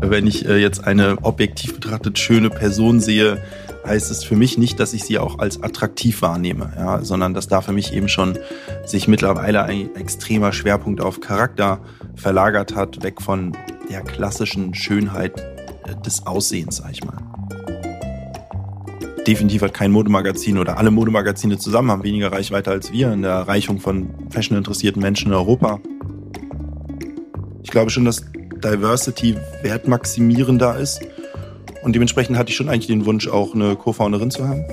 Wenn ich äh, jetzt eine objektiv betrachtet schöne Person sehe, heißt es für mich nicht, dass ich sie auch als attraktiv wahrnehme, ja, sondern dass da für mich eben schon sich mittlerweile ein extremer Schwerpunkt auf Charakter verlagert hat, weg von der klassischen Schönheit äh, des Aussehens, sag ich mal. Definitiv hat kein Modemagazin oder alle Modemagazine zusammen haben weniger Reichweite als wir in der Erreichung von fashioninteressierten Menschen in Europa. Ich glaube schon, dass Diversity wertmaximierender ist und dementsprechend hatte ich schon eigentlich den Wunsch, auch eine Co-Founderin zu haben.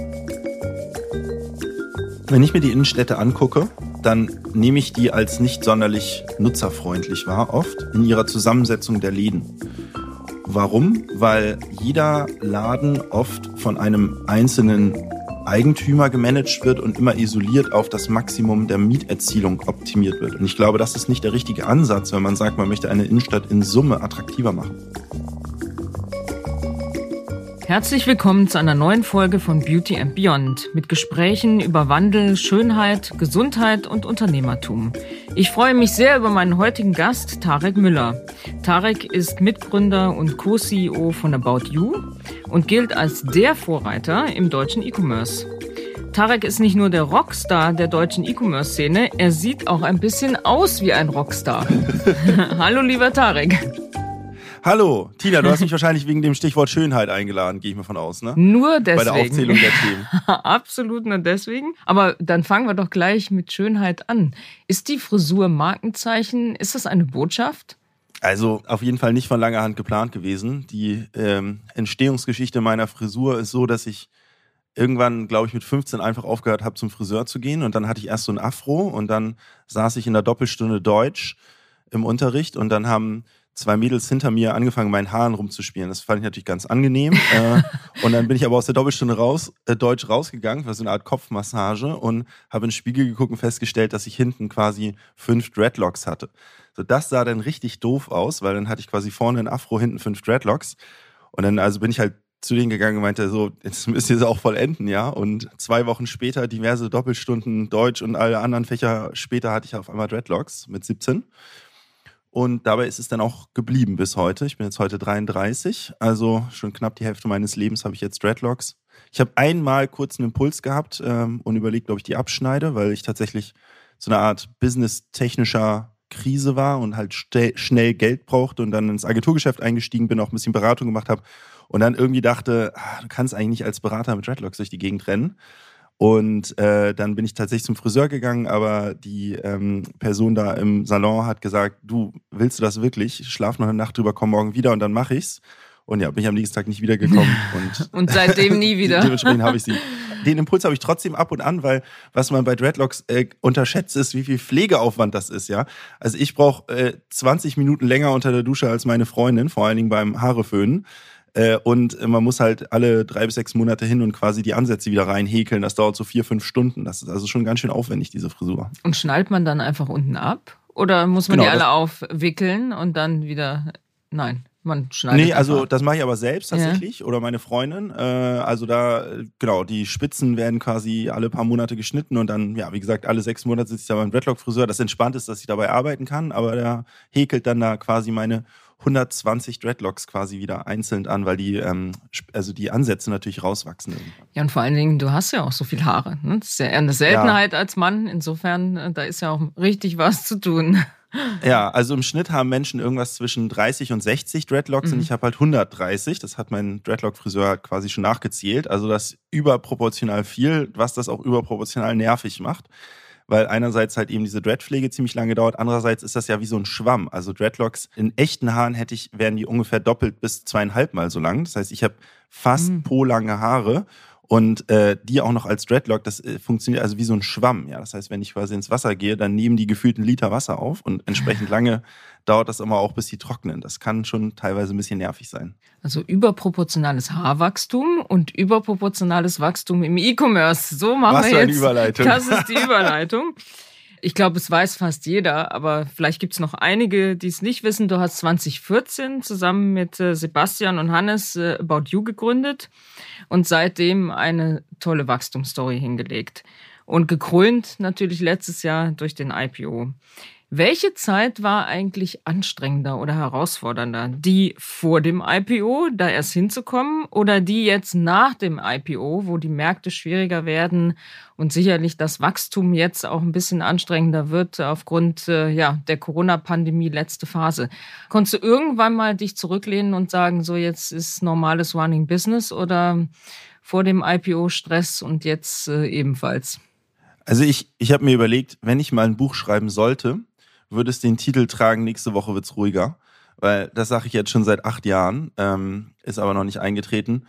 Wenn ich mir die Innenstädte angucke, dann nehme ich die als nicht sonderlich nutzerfreundlich wahr, oft in ihrer Zusammensetzung der Läden. Warum? Weil jeder Laden oft von einem einzelnen Eigentümer gemanagt wird und immer isoliert auf das Maximum der Mieterzielung optimiert wird. Und ich glaube, das ist nicht der richtige Ansatz, wenn man sagt, man möchte eine Innenstadt in Summe attraktiver machen. Herzlich willkommen zu einer neuen Folge von Beauty and Beyond mit Gesprächen über Wandel, Schönheit, Gesundheit und Unternehmertum. Ich freue mich sehr über meinen heutigen Gast, Tarek Müller. Tarek ist Mitgründer und Co-CEO von About You und gilt als der Vorreiter im deutschen E-Commerce. Tarek ist nicht nur der Rockstar der deutschen E-Commerce-Szene, er sieht auch ein bisschen aus wie ein Rockstar. Hallo lieber Tarek. Hallo, Tina, du hast mich wahrscheinlich wegen dem Stichwort Schönheit eingeladen, gehe ich mal von aus, ne? Nur deswegen. Bei der Aufzählung der Themen. Absolut nur deswegen. Aber dann fangen wir doch gleich mit Schönheit an. Ist die Frisur Markenzeichen? Ist das eine Botschaft? Also auf jeden Fall nicht von langer Hand geplant gewesen. Die ähm, Entstehungsgeschichte meiner Frisur ist so, dass ich irgendwann, glaube ich, mit 15 einfach aufgehört habe, zum Friseur zu gehen. Und dann hatte ich erst so ein Afro und dann saß ich in der Doppelstunde Deutsch im Unterricht und dann haben zwei Mädels hinter mir angefangen, meinen Haaren rumzuspielen. Das fand ich natürlich ganz angenehm. äh, und dann bin ich aber aus der Doppelstunde raus, äh, Deutsch rausgegangen, war so eine Art Kopfmassage und habe in den Spiegel geguckt und festgestellt, dass ich hinten quasi fünf Dreadlocks hatte. So, das sah dann richtig doof aus, weil dann hatte ich quasi vorne ein Afro, hinten fünf Dreadlocks. Und dann also bin ich halt zu denen gegangen und meinte so, jetzt müsst ihr es auch vollenden, ja. Und zwei Wochen später diverse Doppelstunden Deutsch und alle anderen Fächer später hatte ich auf einmal Dreadlocks mit 17. Und dabei ist es dann auch geblieben bis heute. Ich bin jetzt heute 33, also schon knapp die Hälfte meines Lebens habe ich jetzt Dreadlocks. Ich habe einmal kurz einen Impuls gehabt ähm, und überlegt, ob ich die abschneide, weil ich tatsächlich so eine Art business-technischer Krise war und halt schnell Geld brauchte und dann ins Agenturgeschäft eingestiegen bin, auch ein bisschen Beratung gemacht habe und dann irgendwie dachte, ah, du kannst eigentlich nicht als Berater mit Dreadlocks durch die Gegend rennen. Und äh, dann bin ich tatsächlich zum Friseur gegangen, aber die ähm, Person da im Salon hat gesagt, du willst du das wirklich? Schlaf noch eine Nacht drüber, komm morgen wieder und dann mache ich's. Und ja, bin ich am nächsten Tag nicht wiedergekommen. Und, und seitdem nie wieder. Dementsprechend habe ich sie. Den Impuls habe ich trotzdem ab und an, weil was man bei Dreadlocks äh, unterschätzt, ist, wie viel Pflegeaufwand das ist, ja. Also ich brauche äh, 20 Minuten länger unter der Dusche als meine Freundin, vor allen Dingen beim Haareföhnen. Äh, und man muss halt alle drei bis sechs Monate hin und quasi die Ansätze wieder reinhäkeln. Das dauert so vier, fünf Stunden. Das ist also schon ganz schön aufwendig, diese Frisur. Und schnallt man dann einfach unten ab? Oder muss man genau, die alle aufwickeln und dann wieder. Nein. Man schneidet nee, also das mache ich aber selbst tatsächlich ja. oder meine Freundin. Äh, also da, genau, die Spitzen werden quasi alle paar Monate geschnitten und dann, ja, wie gesagt, alle sechs Monate sitze ich da beim Dreadlock-Friseur. Das entspannt ist, dass ich dabei arbeiten kann, aber der häkelt dann da quasi meine 120 Dreadlocks quasi wieder einzeln an, weil die, ähm, also die Ansätze natürlich rauswachsen. Ja, und vor allen Dingen, du hast ja auch so viel Haare. Ne? Das ist ja eher eine Seltenheit ja. als Mann. Insofern, äh, da ist ja auch richtig was zu tun. Ja, also im Schnitt haben Menschen irgendwas zwischen 30 und 60 Dreadlocks mhm. und ich habe halt 130. Das hat mein Dreadlock-Friseur quasi schon nachgezählt. Also das überproportional viel, was das auch überproportional nervig macht weil einerseits halt eben diese Dreadpflege ziemlich lange dauert, andererseits ist das ja wie so ein Schwamm. Also Dreadlocks in echten Haaren hätte ich, wären die ungefähr doppelt bis zweieinhalb Mal so lang. Das heißt, ich habe fast mhm. po lange Haare und äh, die auch noch als Dreadlock, das äh, funktioniert also wie so ein Schwamm. Ja, das heißt, wenn ich quasi ins Wasser gehe, dann nehmen die gefühlten Liter Wasser auf und entsprechend lange dauert das immer auch, bis sie trocknen. Das kann schon teilweise ein bisschen nervig sein. Also überproportionales Haarwachstum und überproportionales Wachstum im E-Commerce. So machen Was wir jetzt. Überleitung. Das ist die Überleitung. Ich glaube, es weiß fast jeder, aber vielleicht gibt es noch einige, die es nicht wissen. Du hast 2014 zusammen mit äh, Sebastian und Hannes äh, About You gegründet und seitdem eine tolle Wachstumsstory hingelegt. Und gekrönt natürlich letztes Jahr durch den IPO. Welche Zeit war eigentlich anstrengender oder herausfordernder? Die vor dem IPO, da erst hinzukommen, oder die jetzt nach dem IPO, wo die Märkte schwieriger werden und sicherlich das Wachstum jetzt auch ein bisschen anstrengender wird aufgrund äh, ja, der Corona-Pandemie letzte Phase? Konntest du irgendwann mal dich zurücklehnen und sagen, so jetzt ist normales Running Business oder vor dem IPO Stress und jetzt äh, ebenfalls? Also ich, ich habe mir überlegt, wenn ich mal ein Buch schreiben sollte, würde es den Titel tragen, nächste Woche wird es ruhiger. Weil das sage ich jetzt schon seit acht Jahren, ähm, ist aber noch nicht eingetreten.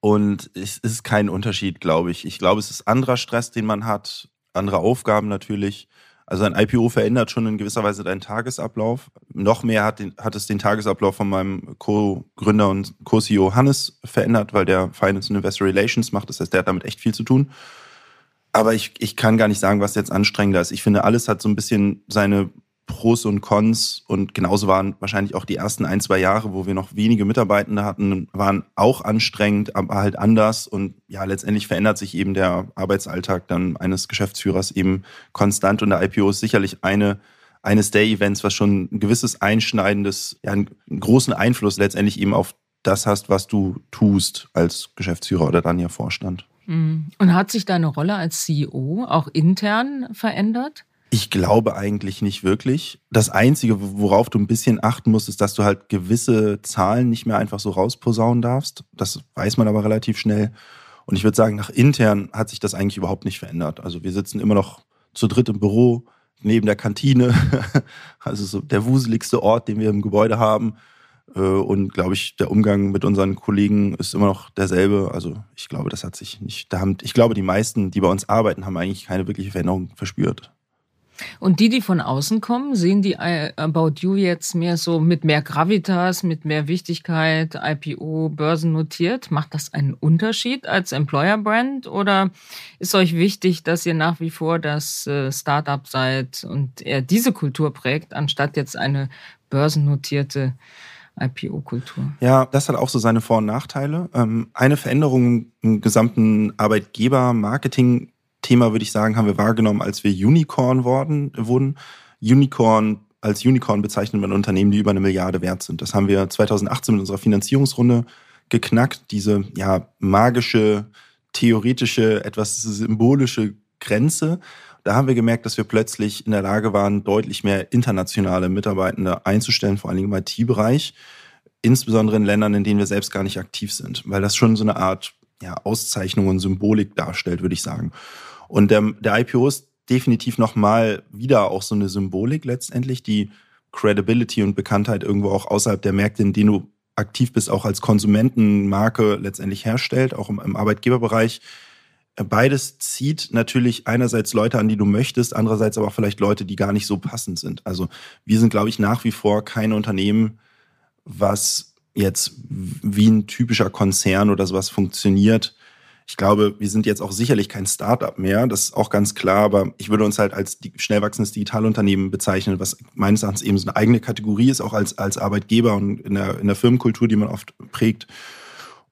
Und es ist kein Unterschied, glaube ich. Ich glaube, es ist anderer Stress, den man hat, andere Aufgaben natürlich. Also ein IPO verändert schon in gewisser Weise deinen Tagesablauf. Noch mehr hat, den, hat es den Tagesablauf von meinem Co-Gründer und Co-CEO Hannes verändert, weil der Finance and Investor Relations macht. Das heißt, der hat damit echt viel zu tun. Aber ich, ich kann gar nicht sagen, was jetzt anstrengender ist. Ich finde, alles hat so ein bisschen seine Pros und Cons und genauso waren wahrscheinlich auch die ersten ein, zwei Jahre, wo wir noch wenige Mitarbeitende hatten, waren auch anstrengend, aber halt anders und ja, letztendlich verändert sich eben der Arbeitsalltag dann eines Geschäftsführers eben konstant und der IPO ist sicherlich eine eines der Events, was schon ein gewisses einschneidendes, ja, einen großen Einfluss letztendlich eben auf das hast, was du tust als Geschäftsführer oder dann ja Vorstand. Mhm. Und hat sich deine Rolle als CEO auch intern verändert? Ich glaube eigentlich nicht wirklich. Das Einzige, worauf du ein bisschen achten musst, ist, dass du halt gewisse Zahlen nicht mehr einfach so rausposaunen darfst. Das weiß man aber relativ schnell. Und ich würde sagen, nach intern hat sich das eigentlich überhaupt nicht verändert. Also wir sitzen immer noch zu dritt im Büro, neben der Kantine. Also so der wuseligste Ort, den wir im Gebäude haben. Äh, und glaube ich, der Umgang mit unseren Kollegen ist immer noch derselbe. Also ich glaube, das hat sich nicht. Da haben, ich glaube, die meisten, die bei uns arbeiten, haben eigentlich keine wirkliche Veränderung verspürt. Und die, die von außen kommen, sehen die äh, About You jetzt mehr so mit mehr Gravitas, mit mehr Wichtigkeit, IPO, börsennotiert? Macht das einen Unterschied als Employer-Brand oder ist euch wichtig, dass ihr nach wie vor das äh, Startup seid und eher diese Kultur prägt, anstatt jetzt eine börsennotierte IPO-Kultur. Ja, das hat auch so seine Vor- und Nachteile. Ähm, eine Veränderung im gesamten Arbeitgeber-Marketing Thema, würde ich sagen, haben wir wahrgenommen, als wir Unicorn worden, wurden. Unicorn, als Unicorn bezeichnet man Unternehmen, die über eine Milliarde wert sind. Das haben wir 2018 mit unserer Finanzierungsrunde geknackt. Diese ja, magische, theoretische, etwas symbolische Grenze. Da haben wir gemerkt, dass wir plötzlich in der Lage waren, deutlich mehr internationale Mitarbeitende einzustellen, vor allem im IT-Bereich, insbesondere in Ländern, in denen wir selbst gar nicht aktiv sind, weil das schon so eine Art ja, Auszeichnung und Symbolik darstellt, würde ich sagen. Und der, der IPO ist definitiv nochmal wieder auch so eine Symbolik letztendlich, die Credibility und Bekanntheit irgendwo auch außerhalb der Märkte, in denen du aktiv bist, auch als Konsumentenmarke letztendlich herstellt, auch im, im Arbeitgeberbereich. Beides zieht natürlich einerseits Leute an, die du möchtest, andererseits aber auch vielleicht Leute, die gar nicht so passend sind. Also wir sind, glaube ich, nach wie vor kein Unternehmen, was jetzt wie ein typischer Konzern oder sowas funktioniert, ich glaube, wir sind jetzt auch sicherlich kein Startup mehr, das ist auch ganz klar, aber ich würde uns halt als schnell wachsendes Digitalunternehmen bezeichnen, was meines Erachtens eben so eine eigene Kategorie ist, auch als, als Arbeitgeber und in der, in der Firmenkultur, die man oft prägt.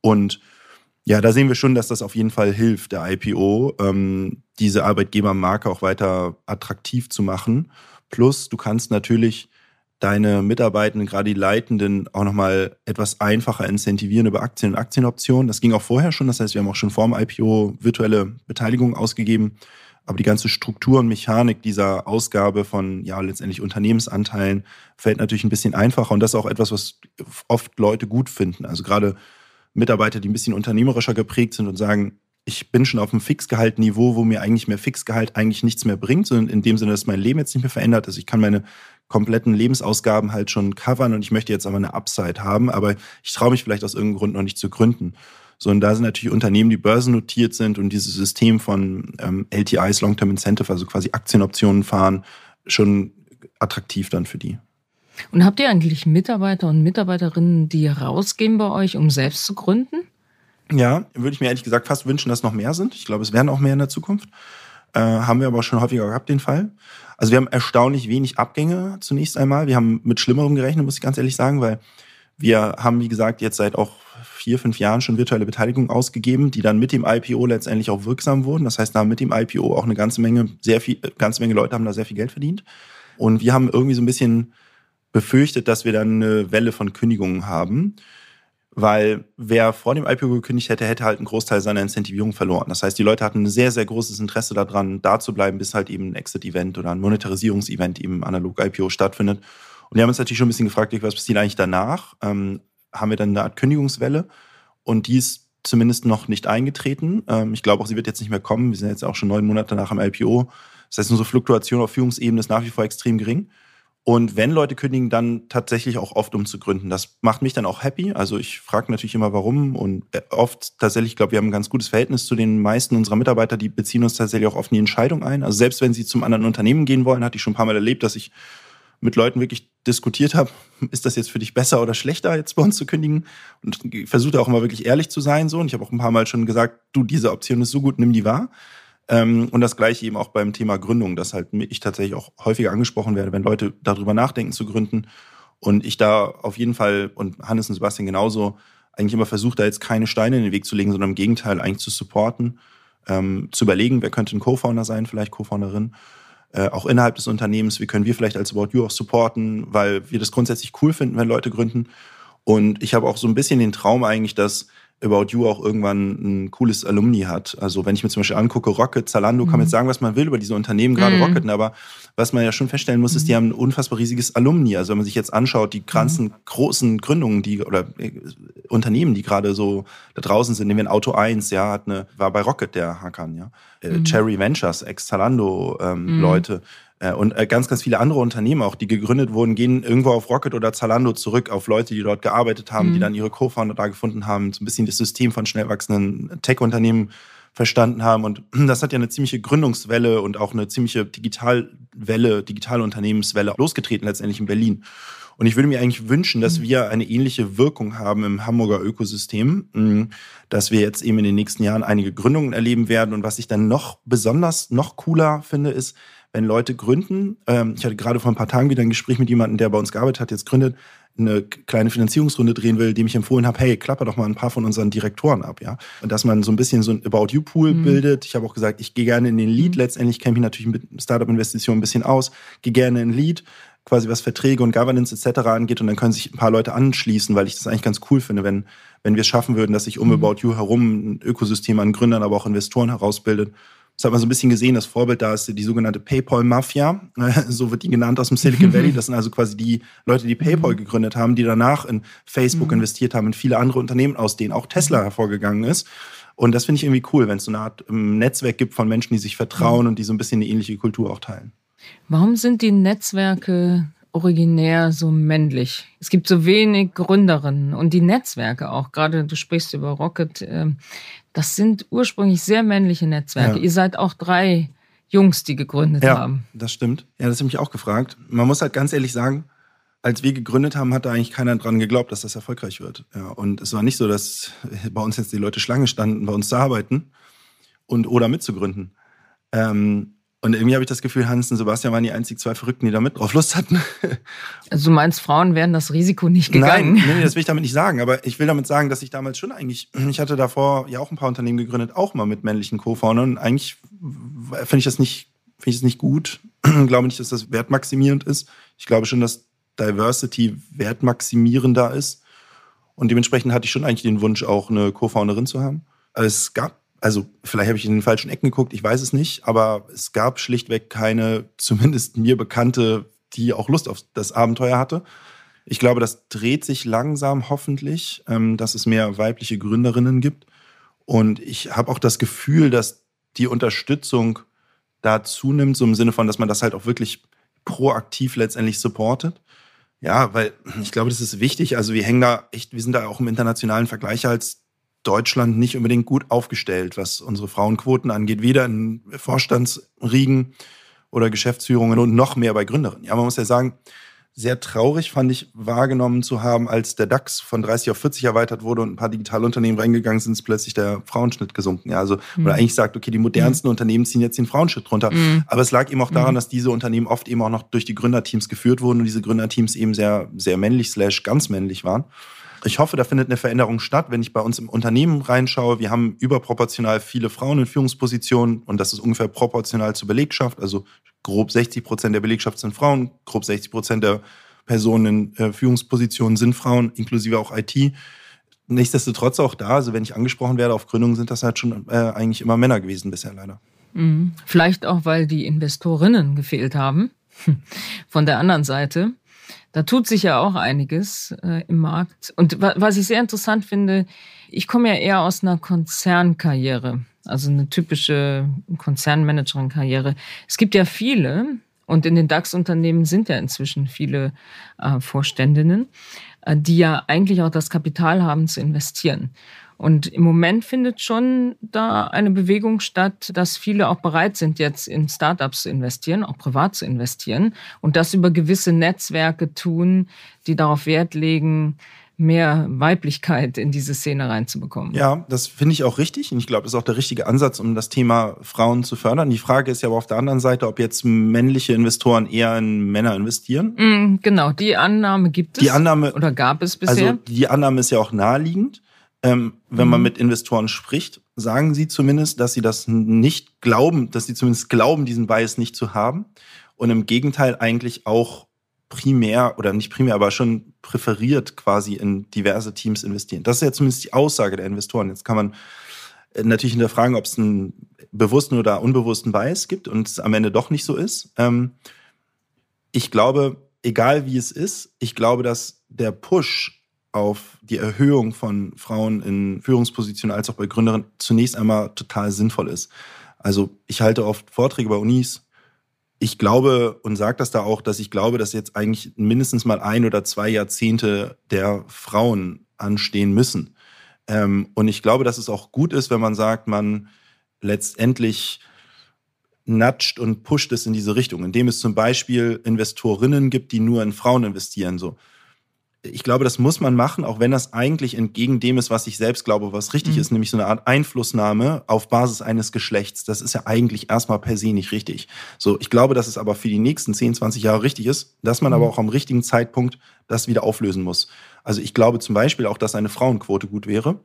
Und ja, da sehen wir schon, dass das auf jeden Fall hilft, der IPO, ähm, diese Arbeitgebermarke auch weiter attraktiv zu machen. Plus, du kannst natürlich deine Mitarbeitenden, gerade die Leitenden, auch nochmal etwas einfacher incentivieren über Aktien und Aktienoptionen. Das ging auch vorher schon. Das heißt, wir haben auch schon vor dem IPO virtuelle Beteiligung ausgegeben. Aber die ganze Struktur und Mechanik dieser Ausgabe von, ja, letztendlich Unternehmensanteilen fällt natürlich ein bisschen einfacher. Und das ist auch etwas, was oft Leute gut finden. Also gerade Mitarbeiter, die ein bisschen unternehmerischer geprägt sind und sagen, ich bin schon auf einem Fixgehaltniveau, wo mir eigentlich mehr Fixgehalt eigentlich nichts mehr bringt, sondern in dem Sinne, dass mein Leben jetzt nicht mehr verändert ist. Ich kann meine kompletten Lebensausgaben halt schon covern und ich möchte jetzt aber eine Upside haben, aber ich traue mich vielleicht aus irgendeinem Grund noch nicht zu gründen. So, und da sind natürlich Unternehmen, die börsennotiert sind und dieses System von ähm, LTIs, Long-Term Incentive, also quasi Aktienoptionen fahren, schon attraktiv dann für die. Und habt ihr eigentlich Mitarbeiter und Mitarbeiterinnen, die rausgehen bei euch, um selbst zu gründen? Ja, würde ich mir ehrlich gesagt fast wünschen, dass noch mehr sind. Ich glaube, es werden auch mehr in der Zukunft. Äh, haben wir aber schon häufiger gehabt, den Fall. Also wir haben erstaunlich wenig Abgänge zunächst einmal. Wir haben mit Schlimmerem gerechnet, muss ich ganz ehrlich sagen, weil wir haben, wie gesagt, jetzt seit auch vier, fünf Jahren schon virtuelle Beteiligung ausgegeben, die dann mit dem IPO letztendlich auch wirksam wurden. Das heißt, da mit dem IPO auch eine ganze Menge, sehr viel, ganze Menge Leute haben da sehr viel Geld verdient. Und wir haben irgendwie so ein bisschen befürchtet, dass wir dann eine Welle von Kündigungen haben. Weil wer vor dem IPO gekündigt hätte, hätte halt einen Großteil seiner Incentivierung verloren. Das heißt, die Leute hatten ein sehr, sehr großes Interesse daran, da zu bleiben, bis halt eben ein Exit-Event oder ein Monetarisierungsevent eben analog IPO stattfindet. Und wir haben uns natürlich schon ein bisschen gefragt, was passiert eigentlich danach? Ähm, haben wir dann eine Art Kündigungswelle? Und die ist zumindest noch nicht eingetreten. Ähm, ich glaube auch, sie wird jetzt nicht mehr kommen. Wir sind jetzt auch schon neun Monate nach dem IPO. Das heißt, unsere Fluktuation auf Führungsebene ist nach wie vor extrem gering. Und wenn Leute kündigen, dann tatsächlich auch oft um zu gründen. Das macht mich dann auch happy. Also ich frage natürlich immer, warum. Und äh, oft tatsächlich, ich glaube, wir haben ein ganz gutes Verhältnis zu den meisten unserer Mitarbeiter, die beziehen uns tatsächlich auch oft in die Entscheidung ein. Also selbst wenn sie zum anderen Unternehmen gehen wollen, hatte ich schon ein paar Mal erlebt, dass ich mit Leuten wirklich diskutiert habe, ist das jetzt für dich besser oder schlechter, jetzt bei uns zu kündigen? Und versuche auch immer wirklich ehrlich zu sein. So. Und ich habe auch ein paar Mal schon gesagt, du, diese Option ist so gut, nimm die wahr. Ähm, und das gleiche eben auch beim Thema Gründung, dass halt ich tatsächlich auch häufiger angesprochen werde, wenn Leute darüber nachdenken zu gründen. Und ich da auf jeden Fall und Hannes und Sebastian genauso eigentlich immer versuche, da jetzt keine Steine in den Weg zu legen, sondern im Gegenteil eigentlich zu supporten, ähm, zu überlegen, wer könnte ein Co-Founder sein, vielleicht Co-Founderin. Äh, auch innerhalb des Unternehmens, wie können wir vielleicht als About You auch supporten, weil wir das grundsätzlich cool finden, wenn Leute gründen. Und ich habe auch so ein bisschen den Traum eigentlich, dass About You auch irgendwann ein cooles Alumni hat. Also wenn ich mir zum Beispiel angucke, Rocket, Zalando, mhm. kann man jetzt sagen, was man will über diese Unternehmen, gerade mhm. Rocket, aber was man ja schon feststellen muss, ist, die mhm. haben ein unfassbar riesiges Alumni. Also wenn man sich jetzt anschaut, die ganzen mhm. großen Gründungen, die oder äh, Unternehmen, die gerade so da draußen sind, nehmen wir ein Auto 1, ja, hat eine, war bei Rocket der Hakan, ja. Äh, mhm. Cherry Ventures, ex-Zalando ähm, mhm. Leute. Äh, und äh, ganz, ganz viele andere Unternehmen auch, die gegründet wurden, gehen irgendwo auf Rocket oder Zalando zurück, auf Leute, die dort gearbeitet haben, mhm. die dann ihre Co-Founder da gefunden haben, so ein bisschen das System von schnell wachsenden Tech-Unternehmen verstanden haben. Und das hat ja eine ziemliche Gründungswelle und auch eine ziemliche Digitalwelle, digitale Unternehmenswelle losgetreten letztendlich in Berlin. Und ich würde mir eigentlich wünschen, dass mhm. wir eine ähnliche Wirkung haben im Hamburger Ökosystem, mm, dass wir jetzt eben in den nächsten Jahren einige Gründungen erleben werden. Und was ich dann noch besonders, noch cooler finde, ist, wenn Leute gründen, ähm, ich hatte gerade vor ein paar Tagen wieder ein Gespräch mit jemandem, der bei uns gearbeitet hat, jetzt gründet, eine kleine Finanzierungsrunde drehen will, dem ich empfohlen habe, hey, klapper doch mal ein paar von unseren Direktoren ab, ja. Und dass man so ein bisschen so ein About You Pool mhm. bildet. Ich habe auch gesagt, ich gehe gerne in den Lead. Mhm. Letztendlich kenne ich mich natürlich mit Startup-Investitionen ein bisschen aus, gehe gerne in den Lead, quasi was Verträge und Governance etc. angeht und dann können sich ein paar Leute anschließen, weil ich das eigentlich ganz cool finde, wenn, wenn wir es schaffen würden, dass sich um mhm. About You herum ein Ökosystem an Gründern, aber auch Investoren herausbildet das hat man so ein bisschen gesehen, das Vorbild da ist die sogenannte PayPal-Mafia. So wird die genannt aus dem Silicon Valley. Das sind also quasi die Leute, die PayPal mhm. gegründet haben, die danach in Facebook mhm. investiert haben, in viele andere Unternehmen, aus denen auch Tesla mhm. hervorgegangen ist. Und das finde ich irgendwie cool, wenn es so eine Art ähm, Netzwerk gibt von Menschen, die sich vertrauen und die so ein bisschen eine ähnliche Kultur auch teilen. Warum sind die Netzwerke originär so männlich. Es gibt so wenig Gründerinnen und die Netzwerke auch. Gerade du sprichst über Rocket. Das sind ursprünglich sehr männliche Netzwerke. Ja. Ihr seid auch drei Jungs, die gegründet ja, haben. Das stimmt. Ja, das habe ich auch gefragt. Man muss halt ganz ehrlich sagen, als wir gegründet haben, hat da eigentlich keiner dran geglaubt, dass das erfolgreich wird. Ja, und es war nicht so, dass bei uns jetzt die Leute Schlange standen, bei uns zu arbeiten und oder mitzugründen. Ähm, und irgendwie habe ich das Gefühl, Hans und Sebastian waren die einzigen zwei Verrückten, die da mit drauf Lust hatten. Also du meinst, Frauen wären das Risiko nicht gegangen? Nein, nee, das will ich damit nicht sagen. Aber ich will damit sagen, dass ich damals schon eigentlich, ich hatte davor ja auch ein paar Unternehmen gegründet, auch mal mit männlichen Co-Foundern. Und eigentlich finde ich das nicht, finde ich das nicht gut. Ich glaube nicht, dass das wertmaximierend ist. Ich glaube schon, dass Diversity wertmaximierender ist. Und dementsprechend hatte ich schon eigentlich den Wunsch, auch eine Co-Founderin zu haben. Es gab also vielleicht habe ich in den falschen Ecken geguckt, ich weiß es nicht, aber es gab schlichtweg keine, zumindest mir bekannte, die auch Lust auf das Abenteuer hatte. Ich glaube, das dreht sich langsam hoffentlich, ähm, dass es mehr weibliche Gründerinnen gibt. Und ich habe auch das Gefühl, dass die Unterstützung da zunimmt, so im Sinne von, dass man das halt auch wirklich proaktiv letztendlich supportet. Ja, weil ich glaube, das ist wichtig. Also wir hängen da echt, wir sind da auch im internationalen Vergleich als Deutschland nicht unbedingt gut aufgestellt, was unsere Frauenquoten angeht, weder in Vorstandsriegen oder Geschäftsführungen und noch mehr bei Gründerinnen. Ja, man muss ja sagen, sehr traurig fand ich wahrgenommen zu haben, als der DAX von 30 auf 40 erweitert wurde und ein paar Digitalunternehmen reingegangen sind, ist plötzlich der Frauenschnitt gesunken. Ja, also, mhm. oder eigentlich sagt, okay, die modernsten mhm. Unternehmen ziehen jetzt den Frauenschnitt runter. Mhm. Aber es lag eben auch daran, mhm. dass diese Unternehmen oft eben auch noch durch die Gründerteams geführt wurden und diese Gründerteams eben sehr, sehr männlich slash ganz männlich waren. Ich hoffe, da findet eine Veränderung statt. Wenn ich bei uns im Unternehmen reinschaue, wir haben überproportional viele Frauen in Führungspositionen und das ist ungefähr proportional zur Belegschaft. Also grob 60 Prozent der Belegschaft sind Frauen, grob 60 Prozent der Personen in äh, Führungspositionen sind Frauen, inklusive auch IT. Nichtsdestotrotz auch da, also wenn ich angesprochen werde auf Gründungen, sind das halt schon äh, eigentlich immer Männer gewesen bisher leider. Mhm. Vielleicht auch, weil die Investorinnen gefehlt haben. Von der anderen Seite. Da tut sich ja auch einiges äh, im Markt. Und was ich sehr interessant finde, ich komme ja eher aus einer Konzernkarriere, also eine typische Konzernmanagerin-Karriere. Es gibt ja viele, und in den DAX-Unternehmen sind ja inzwischen viele äh, Vorständinnen, äh, die ja eigentlich auch das Kapital haben zu investieren. Und im Moment findet schon da eine Bewegung statt, dass viele auch bereit sind, jetzt in Startups zu investieren, auch privat zu investieren und das über gewisse Netzwerke tun, die darauf Wert legen, mehr Weiblichkeit in diese Szene reinzubekommen. Ja, das finde ich auch richtig. Und ich glaube, das ist auch der richtige Ansatz, um das Thema Frauen zu fördern. Die Frage ist ja aber auf der anderen Seite, ob jetzt männliche Investoren eher in Männer investieren. Mm, genau, die Annahme gibt es. Die Annahme, oder gab es bisher? Also die Annahme ist ja auch naheliegend. Ähm, wenn mhm. man mit Investoren spricht, sagen sie zumindest, dass sie das nicht glauben, dass sie zumindest glauben, diesen Bias nicht zu haben. Und im Gegenteil eigentlich auch primär oder nicht primär, aber schon präferiert quasi in diverse Teams investieren. Das ist ja zumindest die Aussage der Investoren. Jetzt kann man äh, natürlich hinterfragen, ob es einen bewussten oder unbewussten Bias gibt und es am Ende doch nicht so ist. Ähm, ich glaube, egal wie es ist, ich glaube, dass der Push auf die Erhöhung von Frauen in Führungspositionen als auch bei Gründerinnen zunächst einmal total sinnvoll ist. Also ich halte oft Vorträge bei Unis. Ich glaube und sage das da auch, dass ich glaube, dass jetzt eigentlich mindestens mal ein oder zwei Jahrzehnte der Frauen anstehen müssen. Ähm, und ich glaube, dass es auch gut ist, wenn man sagt, man letztendlich natscht und pusht es in diese Richtung, indem es zum Beispiel Investorinnen gibt, die nur in Frauen investieren. So, ich glaube, das muss man machen, auch wenn das eigentlich entgegen dem ist, was ich selbst glaube, was richtig mhm. ist, nämlich so eine Art Einflussnahme auf Basis eines Geschlechts. Das ist ja eigentlich erstmal per se nicht richtig. So, ich glaube, dass es aber für die nächsten 10, 20 Jahre richtig ist, dass man mhm. aber auch am richtigen Zeitpunkt das wieder auflösen muss. Also ich glaube zum Beispiel auch, dass eine Frauenquote gut wäre,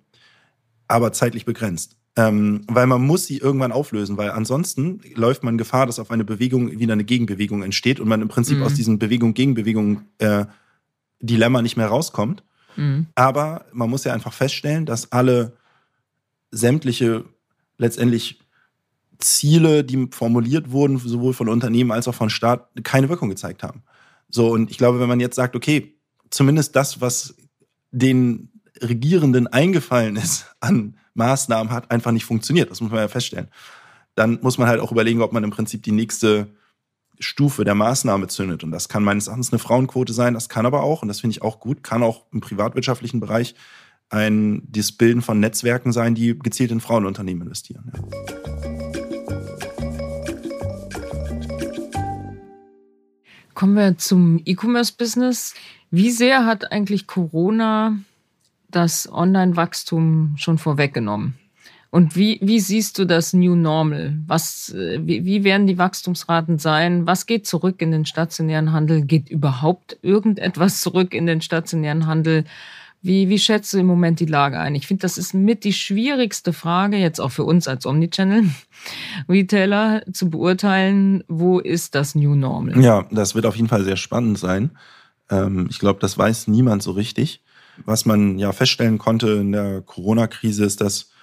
aber zeitlich begrenzt. Ähm, weil man muss sie irgendwann auflösen, weil ansonsten läuft man Gefahr, dass auf eine Bewegung wieder eine Gegenbewegung entsteht und man im Prinzip mhm. aus diesen Bewegung Gegenbewegung äh, Dilemma nicht mehr rauskommt. Mhm. Aber man muss ja einfach feststellen, dass alle sämtliche letztendlich Ziele, die formuliert wurden, sowohl von Unternehmen als auch von Staat, keine Wirkung gezeigt haben. So, und ich glaube, wenn man jetzt sagt, okay, zumindest das, was den Regierenden eingefallen ist an Maßnahmen, hat einfach nicht funktioniert. Das muss man ja feststellen. Dann muss man halt auch überlegen, ob man im Prinzip die nächste Stufe der Maßnahme zündet. Und das kann meines Erachtens eine Frauenquote sein, das kann aber auch, und das finde ich auch gut, kann auch im privatwirtschaftlichen Bereich ein das Bilden von Netzwerken sein, die gezielt in Frauenunternehmen investieren. Ja. Kommen wir zum E-Commerce-Business. Wie sehr hat eigentlich Corona das Online-Wachstum schon vorweggenommen? Und wie, wie siehst du das New Normal? Was, äh, wie, wie werden die Wachstumsraten sein? Was geht zurück in den stationären Handel? Geht überhaupt irgendetwas zurück in den stationären Handel? Wie, wie schätzt du im Moment die Lage ein? Ich finde, das ist mit die schwierigste Frage, jetzt auch für uns als Omnichannel-Retailer zu beurteilen, wo ist das New Normal? Ja, das wird auf jeden Fall sehr spannend sein. Ähm, ich glaube, das weiß niemand so richtig. Was man ja feststellen konnte in der Corona-Krise ist, dass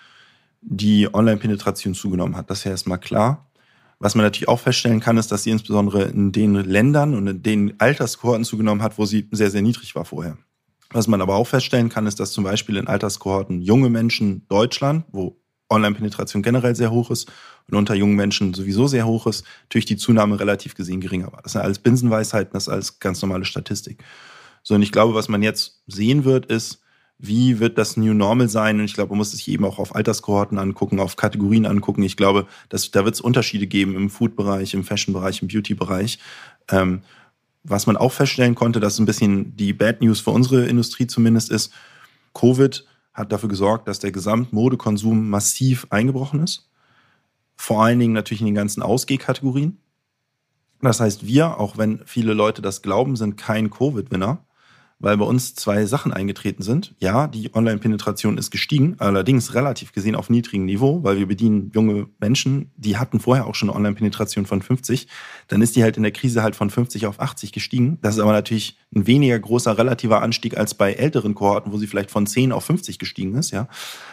die Online-Penetration zugenommen hat. Das ist ja erstmal klar. Was man natürlich auch feststellen kann, ist, dass sie insbesondere in den Ländern und in den Alterskohorten zugenommen hat, wo sie sehr, sehr niedrig war vorher. Was man aber auch feststellen kann, ist, dass zum Beispiel in Alterskohorten junge Menschen Deutschland, wo Online-Penetration generell sehr hoch ist und unter jungen Menschen sowieso sehr hoch ist, natürlich die Zunahme relativ gesehen geringer war. Das sind alles Binsenweisheiten, das ist alles ganz normale Statistik. So, und ich glaube, was man jetzt sehen wird, ist, wie wird das New Normal sein? Und ich glaube, man muss sich eben auch auf Alterskohorten angucken, auf Kategorien angucken. Ich glaube, dass, da wird es Unterschiede geben im Food-Bereich, im Fashion-Bereich, im Beauty-Bereich. Ähm, was man auch feststellen konnte, dass ein bisschen die Bad News für unsere Industrie zumindest ist, Covid hat dafür gesorgt, dass der Gesamtmodekonsum massiv eingebrochen ist. Vor allen Dingen natürlich in den ganzen Ausgehkategorien. Das heißt, wir, auch wenn viele Leute das glauben, sind kein Covid-Winner weil bei uns zwei Sachen eingetreten sind. Ja, die Online-Penetration ist gestiegen, allerdings relativ gesehen auf niedrigem Niveau, weil wir bedienen junge Menschen, die hatten vorher auch schon eine Online-Penetration von 50. Dann ist die halt in der Krise halt von 50 auf 80 gestiegen. Das ist aber natürlich ein weniger großer relativer Anstieg als bei älteren Kohorten, wo sie vielleicht von 10 auf 50 gestiegen ist, ja.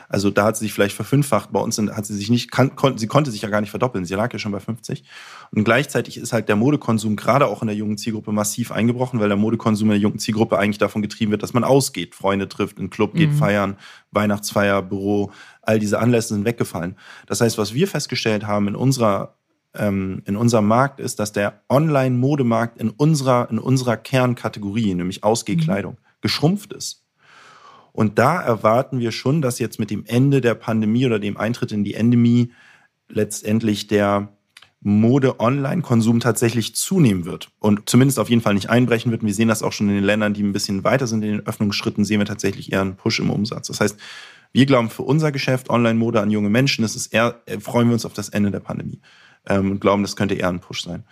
Also da hat sie sich vielleicht verfünffacht. Bei uns hat sie sich nicht, kann, kon, sie konnte sich ja gar nicht verdoppeln. Sie lag ja schon bei 50. Und gleichzeitig ist halt der Modekonsum gerade auch in der jungen Zielgruppe massiv eingebrochen, weil der Modekonsum in der jungen Zielgruppe eigentlich davon getrieben wird, dass man ausgeht, Freunde trifft, in den Club geht, mhm. feiern, Weihnachtsfeier, Büro, all diese Anlässe sind weggefallen. Das heißt, was wir festgestellt haben in unserer ähm, in unserem Markt ist, dass der Online-Modemarkt in unserer, in unserer Kernkategorie, nämlich Ausgehkleidung, mhm. geschrumpft ist. Und da erwarten wir schon, dass jetzt mit dem Ende der Pandemie oder dem Eintritt in die Endemie letztendlich der Mode-Online-Konsum tatsächlich zunehmen wird und zumindest auf jeden Fall nicht einbrechen wird. wir sehen das auch schon in den Ländern, die ein bisschen weiter sind in den Öffnungsschritten, sehen wir tatsächlich eher einen Push im Umsatz. Das heißt, wir glauben für unser Geschäft Online-Mode an junge Menschen, das ist eher, äh, freuen wir uns auf das Ende der Pandemie ähm, und glauben, das könnte eher ein Push sein.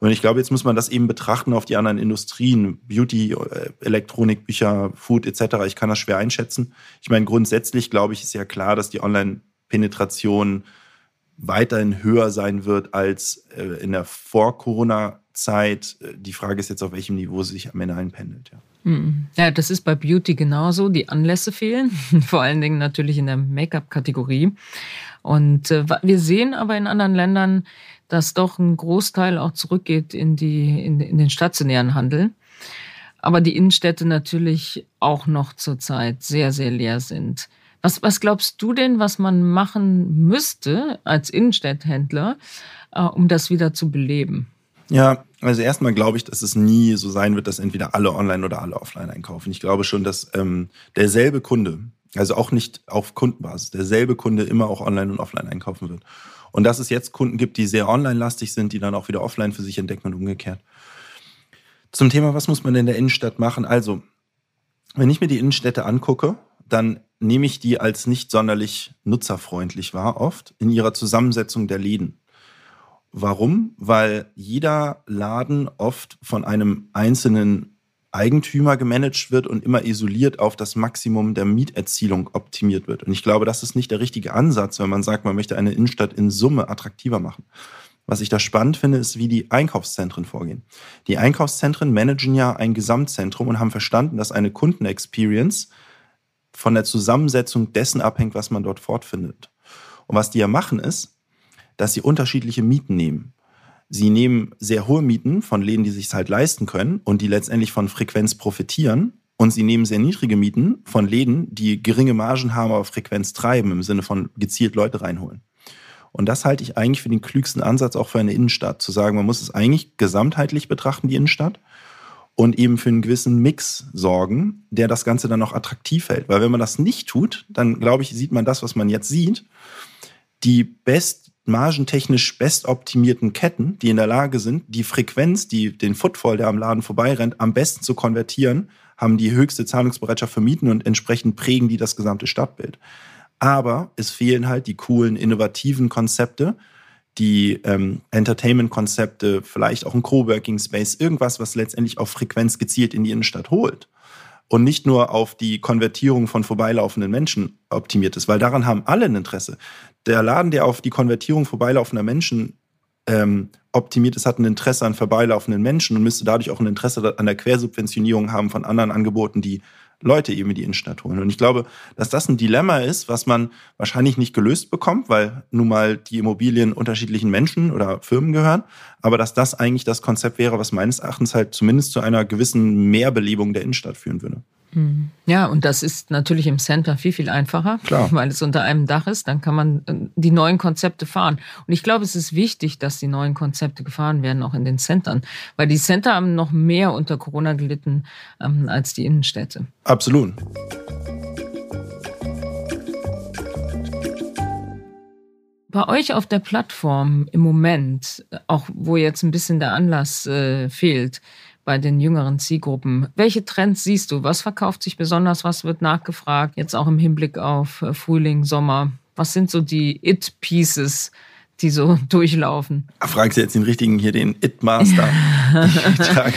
Und ich glaube, jetzt muss man das eben betrachten auf die anderen Industrien, Beauty, äh, Elektronik, Bücher, Food etc. Ich kann das schwer einschätzen. Ich meine, grundsätzlich glaube ich, ist ja klar, dass die Online-Penetration weiterhin höher sein wird als äh, in der Vor-Corona-Zeit. Die Frage ist jetzt, auf welchem Niveau sie sich am Ende einpendelt. Ja. Hm. Ja, das ist bei Beauty genauso. Die Anlässe fehlen, vor allen Dingen natürlich in der Make-up-Kategorie. Und äh, wir sehen aber in anderen Ländern, dass doch ein Großteil auch zurückgeht in, die, in, in den stationären Handel. Aber die Innenstädte natürlich auch noch zurzeit sehr, sehr leer sind. Was, was glaubst du denn, was man machen müsste als Innenstadthändler, äh, um das wieder zu beleben? Ja, also erstmal glaube ich, dass es nie so sein wird, dass entweder alle online oder alle offline einkaufen. Ich glaube schon, dass ähm, derselbe Kunde, also auch nicht auf Kundenbasis, derselbe Kunde immer auch online und offline einkaufen wird. Und dass es jetzt Kunden gibt, die sehr online-lastig sind, die dann auch wieder offline für sich entdecken und umgekehrt. Zum Thema, was muss man in der Innenstadt machen? Also, wenn ich mir die Innenstädte angucke, dann nehme ich die als nicht sonderlich nutzerfreundlich wahr, oft in ihrer Zusammensetzung der Läden. Warum? Weil jeder Laden oft von einem einzelnen Eigentümer gemanagt wird und immer isoliert auf das Maximum der Mieterzielung optimiert wird. Und ich glaube, das ist nicht der richtige Ansatz, wenn man sagt, man möchte eine Innenstadt in Summe attraktiver machen. Was ich da spannend finde, ist, wie die Einkaufszentren vorgehen. Die Einkaufszentren managen ja ein Gesamtzentrum und haben verstanden, dass eine Kundenexperience von der Zusammensetzung dessen abhängt, was man dort fortfindet. Und was die ja machen ist, dass sie unterschiedliche Mieten nehmen. Sie nehmen sehr hohe Mieten von Läden, die sich halt leisten können und die letztendlich von Frequenz profitieren. Und sie nehmen sehr niedrige Mieten von Läden, die geringe Margen haben, aber Frequenz treiben, im Sinne von gezielt Leute reinholen. Und das halte ich eigentlich für den klügsten Ansatz auch für eine Innenstadt, zu sagen, man muss es eigentlich gesamtheitlich betrachten, die Innenstadt, und eben für einen gewissen Mix sorgen, der das Ganze dann auch attraktiv hält. Weil wenn man das nicht tut, dann glaube ich, sieht man das, was man jetzt sieht. Die best margentechnisch bestoptimierten Ketten, die in der Lage sind, die Frequenz, die den Footfall, der am Laden vorbeirennt, am besten zu konvertieren, haben die höchste Zahlungsbereitschaft für Mieten und entsprechend prägen die das gesamte Stadtbild. Aber es fehlen halt die coolen, innovativen Konzepte, die ähm, Entertainment-Konzepte, vielleicht auch ein Coworking Space, irgendwas, was letztendlich auf Frequenz gezielt in die Innenstadt holt und nicht nur auf die Konvertierung von vorbeilaufenden Menschen optimiert ist, weil daran haben alle ein Interesse. Der Laden, der auf die Konvertierung vorbeilaufender Menschen ähm, optimiert ist, hat ein Interesse an vorbeilaufenden Menschen und müsste dadurch auch ein Interesse an der Quersubventionierung haben von anderen Angeboten, die Leute eben in die Innenstadt holen. Und ich glaube, dass das ein Dilemma ist, was man wahrscheinlich nicht gelöst bekommt, weil nun mal die Immobilien unterschiedlichen Menschen oder Firmen gehören, aber dass das eigentlich das Konzept wäre, was meines Erachtens halt zumindest zu einer gewissen Mehrbelebung der Innenstadt führen würde. Ja, und das ist natürlich im Center viel, viel einfacher, Klar. weil es unter einem Dach ist. Dann kann man äh, die neuen Konzepte fahren. Und ich glaube, es ist wichtig, dass die neuen Konzepte gefahren werden, auch in den Centern, weil die Center haben noch mehr unter Corona gelitten ähm, als die Innenstädte. Absolut. Bei euch auf der Plattform im Moment, auch wo jetzt ein bisschen der Anlass äh, fehlt, bei den jüngeren Zielgruppen. Welche Trends siehst du? Was verkauft sich besonders? Was wird nachgefragt? Jetzt auch im Hinblick auf äh, Frühling, Sommer. Was sind so die It-Pieces, die so durchlaufen? Fragst du jetzt den richtigen hier, den It-Master?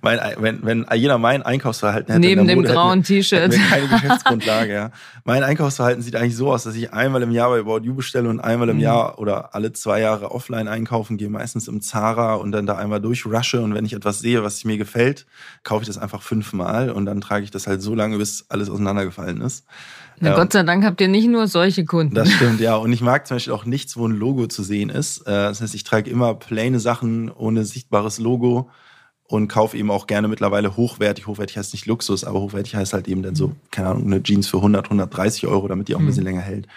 mein, wenn, wenn jeder mein Einkaufsverhalten hätte. Neben dem Mode, grauen T-Shirt. Keine Geschäftsgrundlage, ja. Mein Einkaufsverhalten sieht eigentlich so aus, dass ich einmal im Jahr bei About You bestelle und einmal im mhm. Jahr oder alle zwei Jahre offline einkaufen gehe, meistens im Zara und dann da einmal durchrushe und wenn ich etwas sehe, was mir gefällt, kaufe ich das einfach fünfmal und dann trage ich das halt so lange, bis alles auseinandergefallen ist. Na, ja, Gott sei Dank habt ihr nicht nur solche Kunden. Das stimmt, ja. Und ich mag zum Beispiel auch nichts, wo ein Logo zu sehen ist. Äh, das heißt, ich trage immer plane Sachen ohne sichtbares Logo und kaufe eben auch gerne mittlerweile hochwertig. Hochwertig heißt nicht Luxus, aber hochwertig heißt halt eben dann so, keine Ahnung, eine Jeans für 100, 130 Euro, damit die auch ein bisschen mhm. länger hält.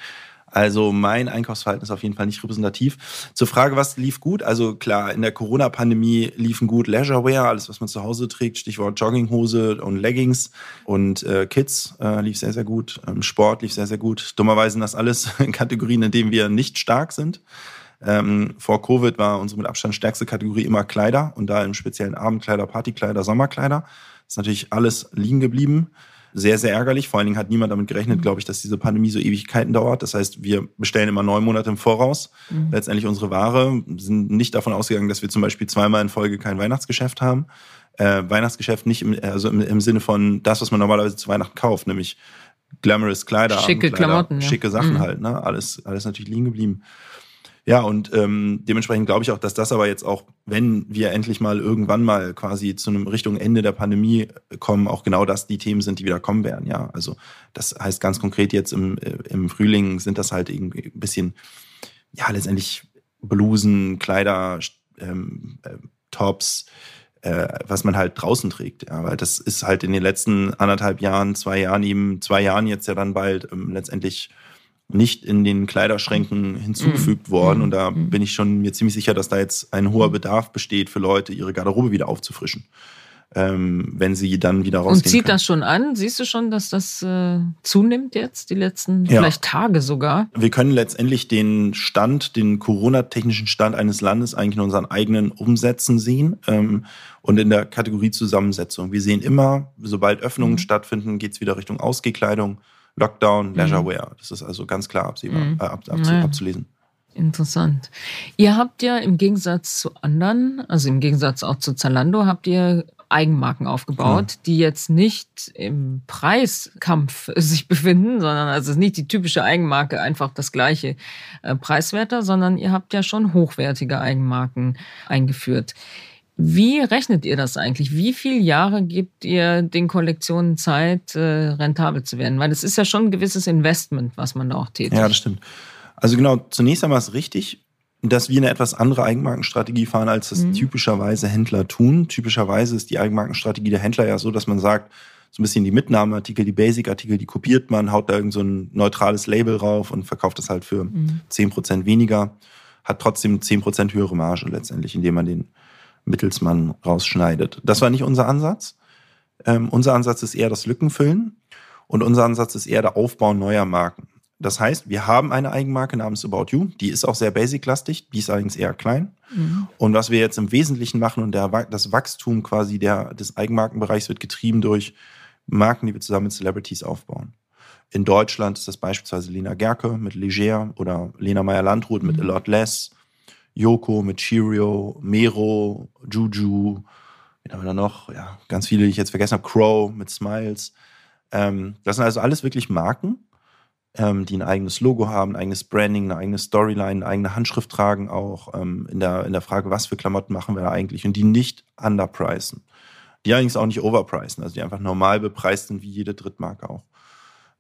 Also mein Einkaufsverhalten ist auf jeden Fall nicht repräsentativ. Zur Frage, was lief gut? Also klar, in der Corona-Pandemie liefen gut Leisurewear, alles, was man zu Hause trägt, Stichwort Jogginghose und Leggings. Und äh, Kids äh, lief sehr, sehr gut. Ähm, Sport lief sehr, sehr gut. Dummerweise sind das alles Kategorien, in denen wir nicht stark sind. Ähm, vor Covid war unsere mit Abstand stärkste Kategorie immer Kleider und da im speziellen Abendkleider, Partykleider, Sommerkleider. Das ist natürlich alles liegen geblieben. Sehr, sehr ärgerlich. Vor allen Dingen hat niemand damit gerechnet, glaube ich, dass diese Pandemie so Ewigkeiten dauert. Das heißt, wir bestellen immer neun Monate im Voraus. Mhm. Letztendlich unsere Ware sind nicht davon ausgegangen, dass wir zum Beispiel zweimal in Folge kein Weihnachtsgeschäft haben. Äh, Weihnachtsgeschäft nicht im, also im, im Sinne von das, was man normalerweise zu Weihnachten kauft, nämlich glamorous Kleider, schicke Klamotten, ja. schicke Sachen mhm. halt, ne? Alles, alles natürlich liegen geblieben. Ja, und ähm, dementsprechend glaube ich auch, dass das aber jetzt auch, wenn wir endlich mal irgendwann mal quasi zu einem Richtung Ende der Pandemie kommen, auch genau das die Themen sind, die wieder kommen werden. Ja, also das heißt ganz konkret jetzt im, äh, im Frühling sind das halt irgendwie ein bisschen, ja, letztendlich Blusen, Kleider, ähm, äh, Tops, äh, was man halt draußen trägt. Ja, weil das ist halt in den letzten anderthalb Jahren, zwei Jahren eben, zwei Jahren jetzt ja dann bald ähm, letztendlich nicht in den Kleiderschränken hinzugefügt mhm. worden. Und da mhm. bin ich schon mir ziemlich sicher, dass da jetzt ein hoher Bedarf besteht für Leute, ihre Garderobe wieder aufzufrischen. Ähm, wenn sie dann wieder rausgehen Und zieht können. das schon an? Siehst du schon, dass das äh, zunimmt jetzt, die letzten ja. vielleicht Tage sogar? Wir können letztendlich den Stand, den Corona-technischen Stand eines Landes eigentlich in unseren eigenen Umsätzen sehen ähm, und in der Kategorie Zusammensetzung. Wir sehen immer, sobald Öffnungen mhm. stattfinden, geht es wieder Richtung Ausgekleidung. Lockdown, mhm. Leisurewear. Das ist also ganz klar absehbar, mhm. äh, ab, ab, ja. abzulesen. Interessant. Ihr habt ja im Gegensatz zu anderen, also im Gegensatz auch zu Zalando, habt ihr Eigenmarken aufgebaut, ja. die jetzt nicht im Preiskampf sich befinden, sondern also es ist nicht die typische Eigenmarke, einfach das gleiche äh, Preiswerter, sondern ihr habt ja schon hochwertige Eigenmarken eingeführt. Wie rechnet ihr das eigentlich? Wie viele Jahre gibt ihr den Kollektionen Zeit, äh, rentabel zu werden? Weil es ist ja schon ein gewisses Investment, was man da auch tätigt. Ja, das stimmt. Also genau, zunächst einmal ist richtig, dass wir eine etwas andere Eigenmarkenstrategie fahren, als das mhm. typischerweise Händler tun. Typischerweise ist die Eigenmarkenstrategie der Händler ja so, dass man sagt, so ein bisschen die Mitnahmeartikel, die Basic-Artikel, die kopiert man, haut da irgend so ein neutrales Label drauf und verkauft das halt für mhm. 10% weniger, hat trotzdem 10% höhere Marge letztendlich, indem man den Mittelsmann rausschneidet. Das war nicht unser Ansatz. Ähm, unser Ansatz ist eher das Lückenfüllen und unser Ansatz ist eher der Aufbau neuer Marken. Das heißt, wir haben eine Eigenmarke namens About You, die ist auch sehr basic-lastig, die ist allerdings eher klein. Mhm. Und was wir jetzt im Wesentlichen machen und der, das Wachstum quasi der, des Eigenmarkenbereichs wird getrieben durch Marken, die wir zusammen mit Celebrities aufbauen. In Deutschland ist das beispielsweise Lena Gerke mit Leger oder Lena Meyer-Landrut mit mhm. A Lot Less Yoko mit Cheerio, Mero, Juju, wen haben wir da noch? Ja, ganz viele, die ich jetzt vergessen habe. Crow mit Smiles. Ähm, das sind also alles wirklich Marken, ähm, die ein eigenes Logo haben, ein eigenes Branding, eine eigene Storyline, eine eigene Handschrift tragen auch ähm, in, der, in der Frage, was für Klamotten machen wir da eigentlich und die nicht underpricen. Die allerdings auch nicht overpricen, also die einfach normal bepreist sind wie jede Drittmarke auch.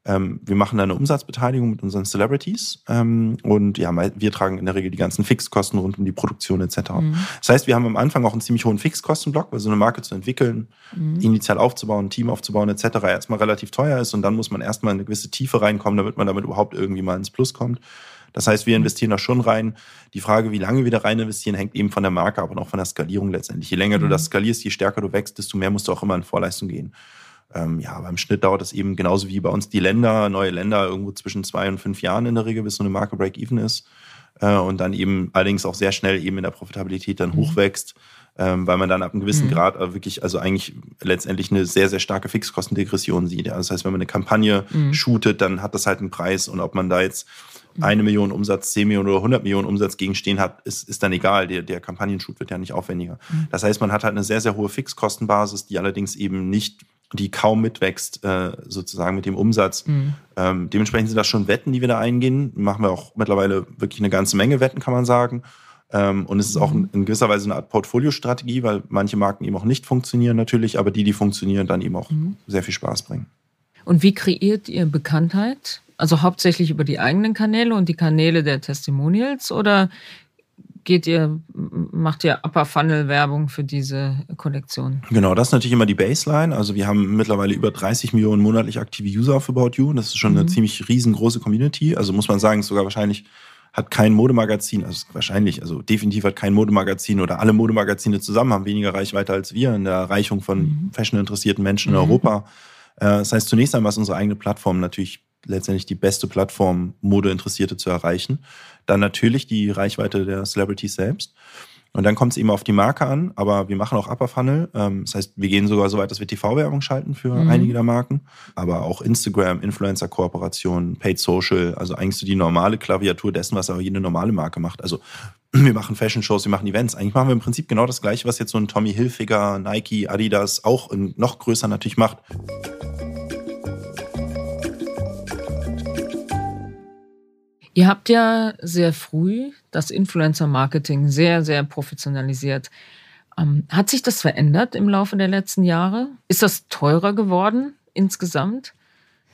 Ähm, wir machen da eine Umsatzbeteiligung mit unseren Celebrities ähm, und ja, wir tragen in der Regel die ganzen Fixkosten rund um die Produktion etc. Mhm. Das heißt, wir haben am Anfang auch einen ziemlich hohen Fixkostenblock, weil so eine Marke zu entwickeln, mhm. initial aufzubauen, ein Team aufzubauen etc. erstmal relativ teuer ist und dann muss man erstmal in eine gewisse Tiefe reinkommen, damit man damit überhaupt irgendwie mal ins Plus kommt. Das heißt, wir investieren da schon rein. Die Frage, wie lange wir da rein investieren, hängt eben von der Marke, aber auch von der Skalierung letztendlich. Je länger mhm. du das skalierst, je stärker du wächst, desto mehr musst du auch immer in Vorleistung gehen. Ähm, ja, beim Schnitt dauert es eben genauso wie bei uns die Länder, neue Länder, irgendwo zwischen zwei und fünf Jahren in der Regel, bis so eine Marke Break-Even ist. Äh, und dann eben allerdings auch sehr schnell eben in der Profitabilität dann mhm. hochwächst, ähm, weil man dann ab einem gewissen mhm. Grad wirklich, also eigentlich letztendlich eine sehr, sehr starke Fixkostendegression sieht. Ja. Das heißt, wenn man eine Kampagne mhm. shootet, dann hat das halt einen Preis. Und ob man da jetzt eine Million Umsatz, 10 Millionen oder 100 Millionen Umsatz gegenstehen hat, ist, ist dann egal. Der, der Kampagnenshoot wird ja nicht aufwendiger. Mhm. Das heißt, man hat halt eine sehr, sehr hohe Fixkostenbasis, die allerdings eben nicht, die kaum mitwächst, äh, sozusagen mit dem Umsatz. Mhm. Ähm, dementsprechend sind das schon Wetten, die wir da eingehen. Machen wir auch mittlerweile wirklich eine ganze Menge Wetten, kann man sagen. Ähm, und es ist auch in, in gewisser Weise eine Art Portfoliostrategie, weil manche Marken eben auch nicht funktionieren natürlich, aber die, die funktionieren, dann eben auch mhm. sehr viel Spaß bringen. Und wie kreiert ihr Bekanntheit? Also hauptsächlich über die eigenen Kanäle und die Kanäle der Testimonials oder geht ihr, macht ihr Upper Funnel Werbung für diese Kollektion? Genau, das ist natürlich immer die Baseline. Also wir haben mittlerweile über 30 Millionen monatlich aktive User auf About You. Das ist schon mhm. eine ziemlich riesengroße Community. Also muss man sagen, ist sogar wahrscheinlich hat kein Modemagazin, also wahrscheinlich, also definitiv hat kein Modemagazin oder alle Modemagazine zusammen haben weniger Reichweite als wir in der Erreichung von mhm. fashion-interessierten Menschen in mhm. Europa. Äh, das heißt, zunächst einmal ist unsere eigene Plattform natürlich letztendlich die beste Plattform, Modeinteressierte zu erreichen. Dann natürlich die Reichweite der Celebrities selbst. Und dann kommt es eben auf die Marke an, aber wir machen auch Upper Funnel. Ähm, das heißt, wir gehen sogar so weit, dass wir TV-Werbung schalten für mhm. einige der Marken, aber auch Instagram, Influencer-Kooperationen, Paid Social, also eigentlich so die normale Klaviatur dessen, was auch jede normale Marke macht. Also wir machen Fashion-Shows, wir machen Events. Eigentlich machen wir im Prinzip genau das Gleiche, was jetzt so ein Tommy Hilfiger, Nike, Adidas auch noch größer natürlich macht. Ihr habt ja sehr früh das Influencer-Marketing sehr, sehr professionalisiert. Ähm, hat sich das verändert im Laufe der letzten Jahre? Ist das teurer geworden insgesamt?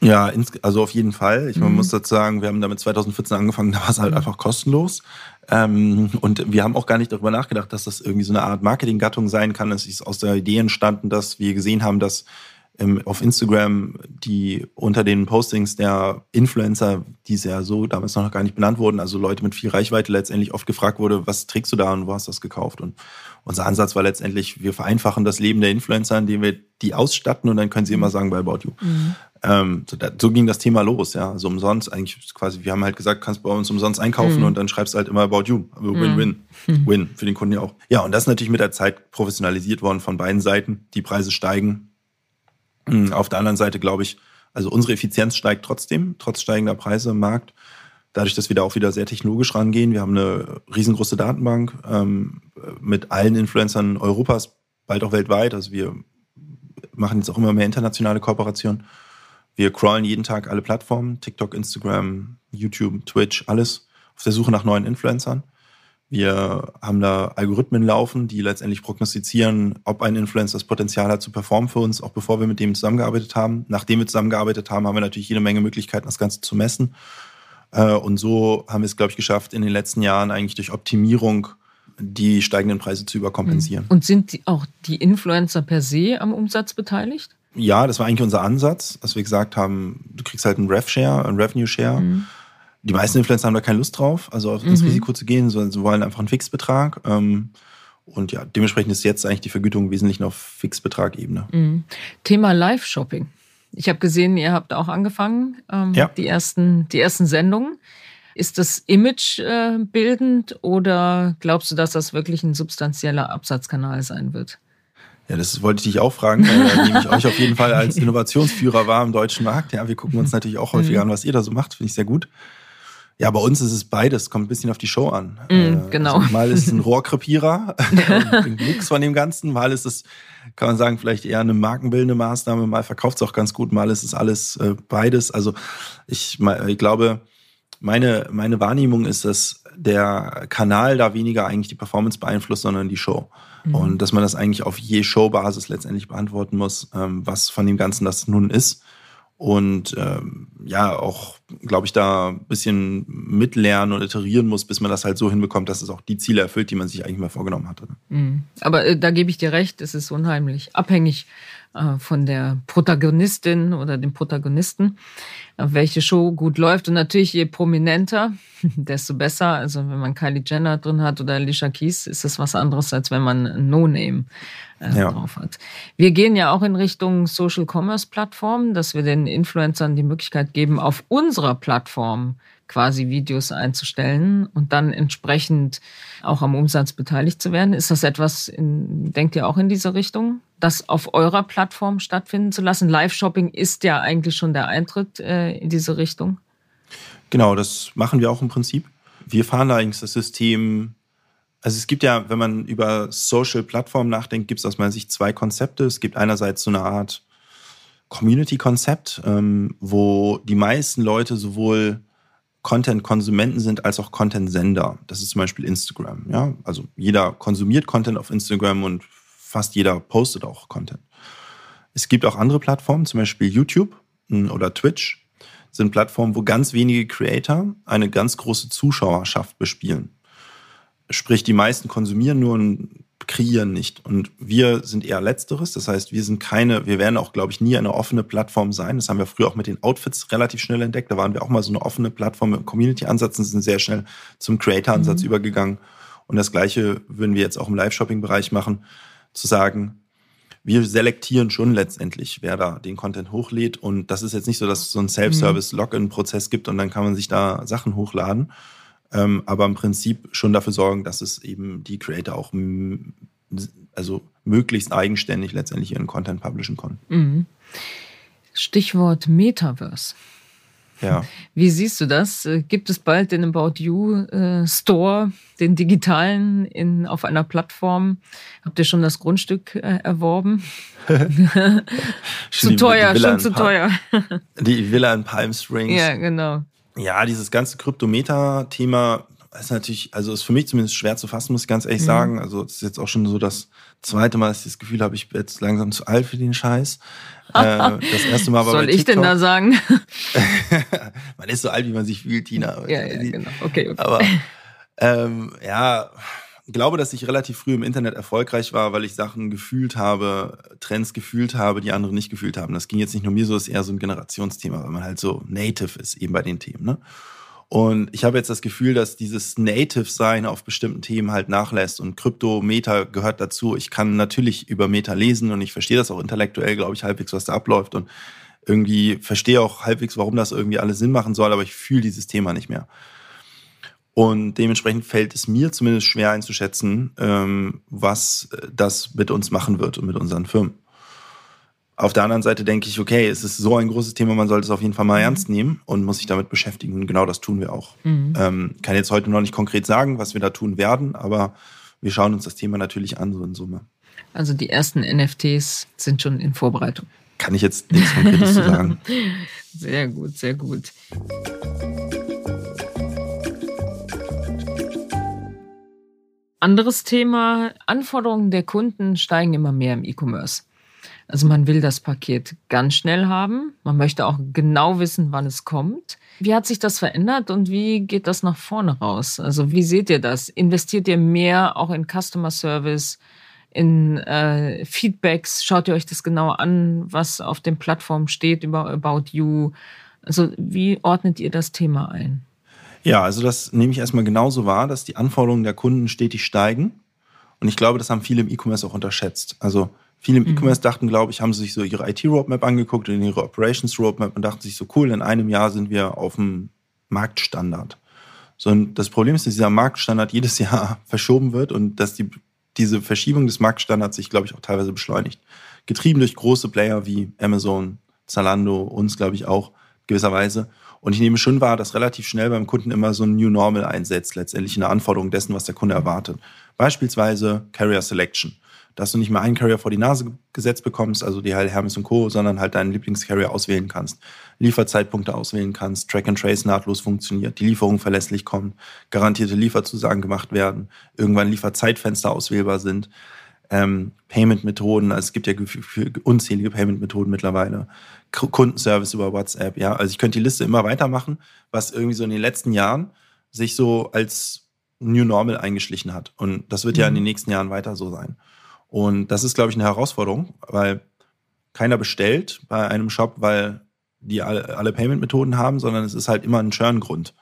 Ja, also auf jeden Fall. Ich mhm. muss dazu sagen, wir haben damit 2014 angefangen, da war es halt mhm. einfach kostenlos. Ähm, und wir haben auch gar nicht darüber nachgedacht, dass das irgendwie so eine Art Marketinggattung sein kann. Es ist aus der Idee entstanden, dass wir gesehen haben, dass ähm, auf Instagram, die unter den Postings der Influencer, die es ja so damals noch gar nicht benannt wurden, also Leute mit viel Reichweite letztendlich oft gefragt wurde, was trägst du da und wo hast du das gekauft? Und unser Ansatz war letztendlich, wir vereinfachen das Leben der Influencer, indem wir die ausstatten und dann können sie immer sagen bei About You. Mhm. Ähm, so, da, so, ging das Thema los, ja. Also umsonst, eigentlich quasi, wir haben halt gesagt, kannst bei uns umsonst einkaufen mhm. und dann schreibst du halt immer About You. Win-win. Mhm. Win für den Kunden ja auch. Ja, und das ist natürlich mit der Zeit professionalisiert worden von beiden Seiten. Die Preise steigen, auf der anderen Seite glaube ich, also unsere Effizienz steigt trotzdem, trotz steigender Preise im Markt. Dadurch, dass wir da auch wieder sehr technologisch rangehen. Wir haben eine riesengroße Datenbank ähm, mit allen Influencern Europas, bald auch weltweit. Also wir machen jetzt auch immer mehr internationale Kooperationen. Wir crawlen jeden Tag alle Plattformen, TikTok, Instagram, YouTube, Twitch, alles auf der Suche nach neuen Influencern. Wir haben da Algorithmen laufen, die letztendlich prognostizieren, ob ein Influencer das Potenzial hat zu performen für uns, auch bevor wir mit dem zusammengearbeitet haben. Nachdem wir zusammengearbeitet haben, haben wir natürlich jede Menge Möglichkeiten, das Ganze zu messen. Äh, und so haben wir es, glaube ich, geschafft, in den letzten Jahren eigentlich durch Optimierung die steigenden Preise zu überkompensieren. Und sind die, auch die Influencer per se am Umsatz beteiligt? Ja, das war eigentlich unser Ansatz, dass wir gesagt haben, du kriegst halt einen Rev-Share, einen Revenue-Share. Mhm die meisten Influencer haben da keine Lust drauf, also auf das mhm. Risiko zu gehen, sondern sie wollen einfach einen Fixbetrag. Ähm, und ja, dementsprechend ist jetzt eigentlich die Vergütung wesentlich noch auf Fixbetragebene. Mhm. Thema Live-Shopping. Ich habe gesehen, ihr habt auch angefangen, ähm, ja. die, ersten, die ersten Sendungen. Ist das Image äh, bildend oder glaubst du, dass das wirklich ein substanzieller Absatzkanal sein wird? Ja, das wollte ich dich auch fragen, weil nehme ich euch auf jeden Fall als Innovationsführer wahr im deutschen Markt. Ja, wir gucken uns natürlich auch häufig mhm. an, was ihr da so macht. Finde ich sehr gut. Ja, bei uns ist es beides, kommt ein bisschen auf die Show an. Mm, genau. Also mal ist es ein Rohrkrepierer, ein Mix von dem Ganzen, mal ist es, kann man sagen, vielleicht eher eine markenbildende Maßnahme, mal verkauft es auch ganz gut, mal ist es alles äh, beides. Also ich, ich glaube, meine, meine Wahrnehmung ist, dass der Kanal da weniger eigentlich die Performance beeinflusst, sondern die Show. Mhm. Und dass man das eigentlich auf je Showbasis letztendlich beantworten muss, ähm, was von dem Ganzen das nun ist und ähm, ja auch, glaube ich, da ein bisschen mitlernen und iterieren muss, bis man das halt so hinbekommt, dass es auch die Ziele erfüllt, die man sich eigentlich mal vorgenommen hatte. Mhm. Aber äh, da gebe ich dir recht, es ist unheimlich abhängig von der Protagonistin oder dem Protagonisten, äh, welche Show gut läuft. Und natürlich, je prominenter, desto besser. Also wenn man Kylie Jenner drin hat oder Alicia Keys, ist das was anderes, als wenn man No-Name äh, ja. drauf hat. Wir gehen ja auch in Richtung Social Commerce Plattformen, dass wir den Influencern die Möglichkeit geben, auf unserer Plattform quasi Videos einzustellen und dann entsprechend auch am Umsatz beteiligt zu werden. Ist das etwas, in, denkt ihr auch in diese Richtung, das auf eurer Plattform stattfinden zu lassen? Live-Shopping ist ja eigentlich schon der Eintritt äh, in diese Richtung. Genau, das machen wir auch im Prinzip. Wir fahren da eigentlich das System also es gibt ja, wenn man über Social-Plattformen nachdenkt, gibt es aus meiner Sicht zwei Konzepte. Es gibt einerseits so eine Art Community-Konzept, ähm, wo die meisten Leute sowohl Content-Konsumenten sind als auch Content-Sender. Das ist zum Beispiel Instagram. Ja? Also jeder konsumiert Content auf Instagram und fast jeder postet auch Content. Es gibt auch andere Plattformen, zum Beispiel YouTube hm, oder Twitch, sind Plattformen, wo ganz wenige Creator eine ganz große Zuschauerschaft bespielen. Sprich, die meisten konsumieren nur und kreieren nicht. Und wir sind eher Letzteres. Das heißt, wir sind keine, wir werden auch, glaube ich, nie eine offene Plattform sein. Das haben wir früher auch mit den Outfits relativ schnell entdeckt. Da waren wir auch mal so eine offene Plattform mit Community-Ansatz und sind sehr schnell zum Creator-Ansatz mhm. übergegangen. Und das Gleiche würden wir jetzt auch im Live-Shopping-Bereich machen, zu sagen, wir selektieren schon letztendlich, wer da den Content hochlädt. Und das ist jetzt nicht so, dass es so einen Self-Service-Login-Prozess gibt und dann kann man sich da Sachen hochladen, ähm, aber im Prinzip schon dafür sorgen, dass es eben die Creator auch also möglichst eigenständig letztendlich ihren Content publishen können. Mhm. Stichwort Metaverse. Ja. Wie siehst du das? Äh, gibt es bald den About You äh, Store, den digitalen in, auf einer Plattform? Habt ihr schon das Grundstück äh, erworben? zu teuer, schon zu teuer. die Villa in Palm Springs. Ja, genau. Ja, dieses ganze Kryptometer-Thema ist natürlich, also ist für mich zumindest schwer zu fassen, muss ich ganz ehrlich mhm. sagen. Also es ist jetzt auch schon so das zweite Mal, dass ich das Gefühl habe, ich bin jetzt langsam zu alt für den Scheiß. äh, das erste Mal war Soll ich denn da sagen? man ist so alt, wie man sich fühlt, Tina. Ja, ja, genau. Okay, okay. Aber ähm, ja, glaube, dass ich relativ früh im Internet erfolgreich war, weil ich Sachen gefühlt habe, Trends gefühlt habe, die andere nicht gefühlt haben. Das ging jetzt nicht nur mir so, ist eher so ein Generationsthema, weil man halt so native ist eben bei den Themen. Ne? Und ich habe jetzt das Gefühl, dass dieses Native-Sein auf bestimmten Themen halt nachlässt und Krypto, Meta gehört dazu. Ich kann natürlich über Meta lesen und ich verstehe das auch intellektuell, glaube ich, halbwegs, was da abläuft und irgendwie verstehe auch halbwegs, warum das irgendwie alles Sinn machen soll, aber ich fühle dieses Thema nicht mehr. Und dementsprechend fällt es mir zumindest schwer einzuschätzen, ähm, was äh, das mit uns machen wird und mit unseren Firmen. Auf der anderen Seite denke ich, okay, es ist so ein großes Thema, man sollte es auf jeden Fall mal mhm. ernst nehmen und muss sich damit beschäftigen. Und genau das tun wir auch. Mhm. Ähm, kann jetzt heute noch nicht konkret sagen, was wir da tun werden, aber wir schauen uns das Thema natürlich an, so in Summe. Also die ersten NFTs sind schon in Vorbereitung. Kann ich jetzt nichts Konkretes zu sagen. Sehr gut, sehr gut. Anderes Thema, Anforderungen der Kunden steigen immer mehr im E-Commerce. Also man will das Paket ganz schnell haben. Man möchte auch genau wissen, wann es kommt. Wie hat sich das verändert und wie geht das nach vorne raus? Also wie seht ihr das? Investiert ihr mehr auch in Customer Service, in äh, Feedbacks? Schaut ihr euch das genau an, was auf den Plattformen steht über About You? Also wie ordnet ihr das Thema ein? Ja, also das nehme ich erstmal genauso wahr, dass die Anforderungen der Kunden stetig steigen. Und ich glaube, das haben viele im E-Commerce auch unterschätzt. Also viele im mhm. E-Commerce dachten, glaube ich, haben sie sich so ihre IT-Roadmap angeguckt und ihre Operations-Roadmap und dachten sich so, cool, in einem Jahr sind wir auf dem Marktstandard. So, und das Problem ist, dass dieser Marktstandard jedes Jahr verschoben wird und dass die, diese Verschiebung des Marktstandards sich, glaube ich, auch teilweise beschleunigt. Getrieben durch große Player wie Amazon, Zalando, uns, glaube ich, auch gewisserweise. Und ich nehme schon wahr, dass relativ schnell beim Kunden immer so ein New Normal einsetzt, letztendlich eine Anforderung dessen, was der Kunde erwartet. Beispielsweise Carrier Selection. Dass du nicht mehr einen Carrier vor die Nase gesetzt bekommst, also die halt Hermes und Co., sondern halt deinen Lieblingscarrier auswählen kannst, Lieferzeitpunkte auswählen kannst, Track and Trace nahtlos funktioniert, die Lieferung verlässlich kommt, garantierte Lieferzusagen gemacht werden, irgendwann Lieferzeitfenster auswählbar sind ähm, Payment-Methoden. Also es gibt ja unzählige Payment-Methoden mittlerweile. Kundenservice über WhatsApp, ja. Also ich könnte die Liste immer weitermachen, was irgendwie so in den letzten Jahren sich so als New Normal eingeschlichen hat. Und das wird mhm. ja in den mhm. nächsten Jahren weiter so sein. Und das ist, glaube ich, eine Herausforderung, weil keiner bestellt bei einem Shop, weil die alle, alle Payment-Methoden haben, sondern es ist halt immer ein Churn-Grund.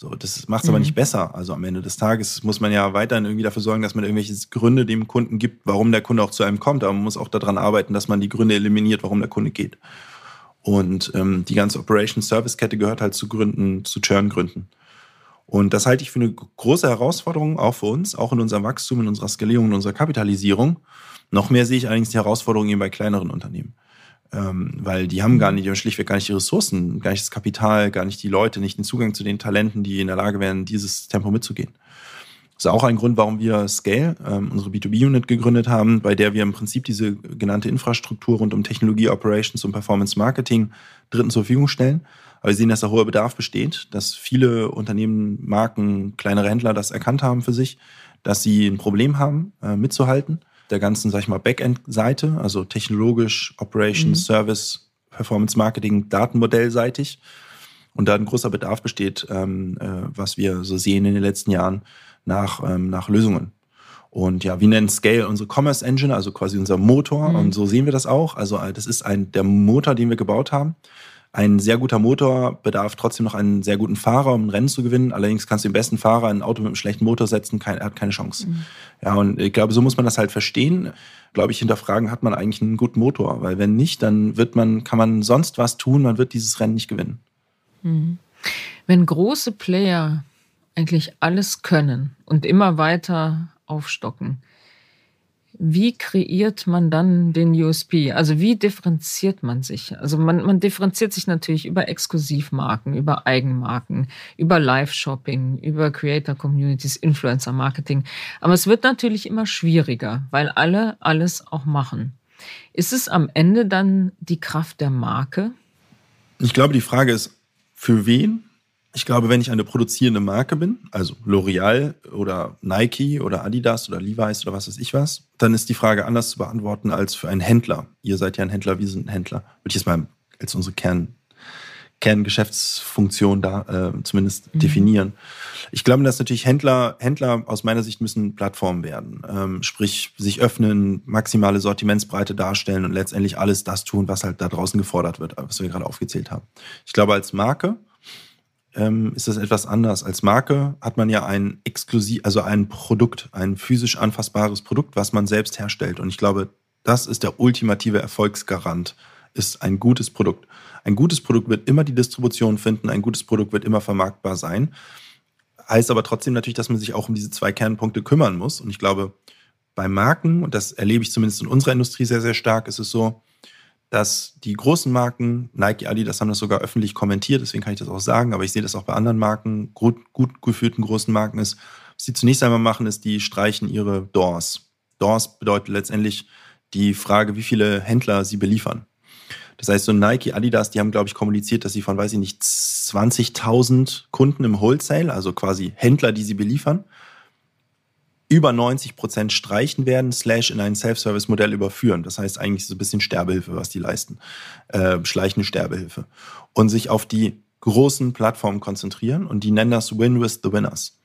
So, das macht es mhm. aber nicht besser. Also am Ende des Tages muss man ja weiterhin irgendwie dafür sorgen, dass man irgendwelche Gründe dem Kunden gibt, warum der Kunde auch zu einem kommt. Aber man muss auch daran arbeiten, dass man die Gründe eliminiert, warum der Kunde geht. Und ähm, die ganze Operation Service Kette gehört halt zu Gründen, zu Churn-Gründen. Und das halte ich für eine große Herausforderung, auch für uns, auch in unserem Wachstum, in unserer Skalierung, in unserer Kapitalisierung. Noch mehr sehe ich allerdings die Herausforderung eben bei kleineren Unternehmen. Ähm, weil die haben gar nicht, die haben schlichtweg gar nicht die Ressourcen, gar nicht das Kapital, gar nicht die Leute, nicht den Zugang zu den Talenten, die in der Lage wären, dieses Tempo mitzugehen. Das ist auch ein Grund, warum wir Scale, ähm, unsere B2B-Unit, gegründet haben, bei der wir im Prinzip diese genannte Infrastruktur rund um Technologie, Operations und Performance Marketing Dritten zur Verfügung stellen. Aber wir sehen, dass da hoher Bedarf besteht, dass viele Unternehmen, Marken, kleinere Händler das erkannt haben für sich, dass sie ein Problem haben, äh, mitzuhalten. Der ganzen, sag ich mal, Backend-Seite, also technologisch, Operations, mhm. Service, Performance Marketing, Datenmodellseitig. Und da ein großer Bedarf besteht, ähm, äh, was wir so sehen in den letzten Jahren nach, ähm, nach Lösungen. Und ja, wir nennen Scale unsere Commerce Engine, also quasi unser Motor. Mhm. Und so sehen wir das auch. Also äh, das ist ein, der Motor, den wir gebaut haben. Ein sehr guter Motor bedarf trotzdem noch einen sehr guten Fahrer, um ein Rennen zu gewinnen. Allerdings kannst du den besten Fahrer in ein Auto mit einem schlechten Motor setzen, er hat keine Chance. Mhm. Ja, und ich glaube, so muss man das halt verstehen. Glaube ich, hinterfragen, hat man eigentlich einen guten Motor? Weil wenn nicht, dann wird man, kann man sonst was tun, man wird dieses Rennen nicht gewinnen. Mhm. Wenn große Player eigentlich alles können und immer weiter aufstocken, wie kreiert man dann den USP? Also wie differenziert man sich? Also man, man differenziert sich natürlich über Exklusivmarken, über Eigenmarken, über Live-Shopping, über Creator-Communities, Influencer-Marketing. Aber es wird natürlich immer schwieriger, weil alle alles auch machen. Ist es am Ende dann die Kraft der Marke? Ich glaube, die Frage ist, für wen ich glaube, wenn ich eine produzierende Marke bin, also L'Oreal oder Nike oder Adidas oder Levi's oder was weiß ich was, dann ist die Frage anders zu beantworten als für einen Händler. Ihr seid ja ein Händler, wir sind ein Händler. Würde ich jetzt mal als unsere Kern, Kerngeschäftsfunktion da äh, zumindest mhm. definieren. Ich glaube, dass natürlich Händler, Händler aus meiner Sicht müssen Plattformen werden. Ähm, sprich, sich öffnen, maximale Sortimentsbreite darstellen und letztendlich alles das tun, was halt da draußen gefordert wird, was wir gerade aufgezählt haben. Ich glaube, als Marke ähm, ist das etwas anders. Als Marke hat man ja ein exklusiv, also ein Produkt, ein physisch anfassbares Produkt, was man selbst herstellt. Und ich glaube, das ist der ultimative Erfolgsgarant, ist ein gutes Produkt. Ein gutes Produkt wird immer die Distribution finden, ein gutes Produkt wird immer vermarktbar sein. Heißt aber trotzdem natürlich, dass man sich auch um diese zwei Kernpunkte kümmern muss. Und ich glaube, bei Marken, und das erlebe ich zumindest in unserer Industrie sehr, sehr stark, ist es so, dass die großen Marken, Nike, Adidas haben das sogar öffentlich kommentiert, deswegen kann ich das auch sagen, aber ich sehe das auch bei anderen Marken, gut, gut geführten großen Marken ist, was sie zunächst einmal machen, ist, die streichen ihre Doors. Doors bedeutet letztendlich die Frage, wie viele Händler sie beliefern. Das heißt, so Nike, Adidas, die haben, glaube ich, kommuniziert, dass sie von, weiß ich nicht, 20.000 Kunden im Wholesale, also quasi Händler, die sie beliefern, über 90 Prozent streichen werden, slash in ein Self-Service-Modell überführen. Das heißt eigentlich so ein bisschen Sterbehilfe, was die leisten. Äh, schleichende Sterbehilfe. Und sich auf die großen Plattformen konzentrieren und die nennen das Win with the Winners.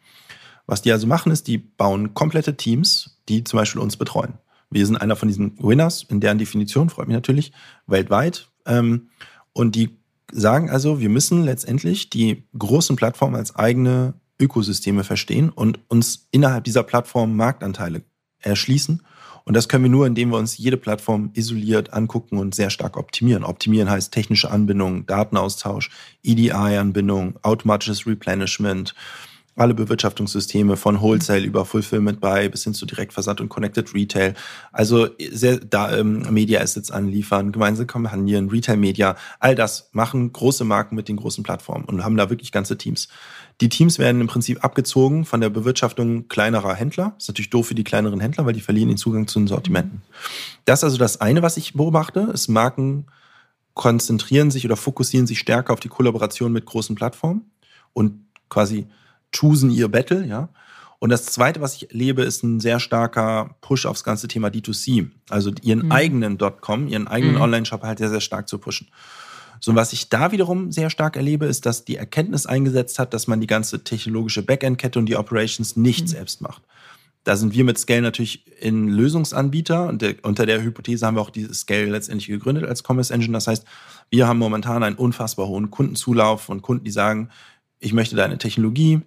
Was die also machen, ist, die bauen komplette Teams, die zum Beispiel uns betreuen. Wir sind einer von diesen Winners, in deren Definition, freut mich natürlich, weltweit. Ähm, und die sagen also, wir müssen letztendlich die großen Plattformen als eigene Ökosysteme verstehen und uns innerhalb dieser Plattform Marktanteile erschließen. Und das können wir nur, indem wir uns jede Plattform isoliert angucken und sehr stark optimieren. Optimieren heißt technische Anbindung, Datenaustausch, EDI-Anbindung, automatisches Replenishment, alle Bewirtschaftungssysteme von Wholesale über Fulfillment bei bis hin zu Direktversand und Connected Retail. Also sehr, da ähm, Media Assets anliefern, gemeinsame Kampagnen, Retail Media, all das machen große Marken mit den großen Plattformen und haben da wirklich ganze Teams. Die Teams werden im Prinzip abgezogen von der Bewirtschaftung kleinerer Händler. Das ist natürlich doof für die kleineren Händler, weil die verlieren den Zugang zu den Sortimenten. Das ist also das eine, was ich beobachte, ist Marken konzentrieren sich oder fokussieren sich stärker auf die Kollaboration mit großen Plattformen und quasi choosen ihr Battle, ja. Und das zweite, was ich erlebe, ist ein sehr starker Push aufs ganze Thema D2C. Also ihren mhm. eigenen .com, ihren eigenen mhm. Online-Shop halt sehr, sehr stark zu pushen. So, was ich da wiederum sehr stark erlebe, ist, dass die Erkenntnis eingesetzt hat, dass man die ganze technologische Backend-Kette und die Operations nicht mhm. selbst macht. Da sind wir mit Scale natürlich in Lösungsanbieter und der, unter der Hypothese haben wir auch diese Scale letztendlich gegründet als Commerce Engine. Das heißt, wir haben momentan einen unfassbar hohen Kundenzulauf und Kunden, die sagen, ich möchte deine Technologie,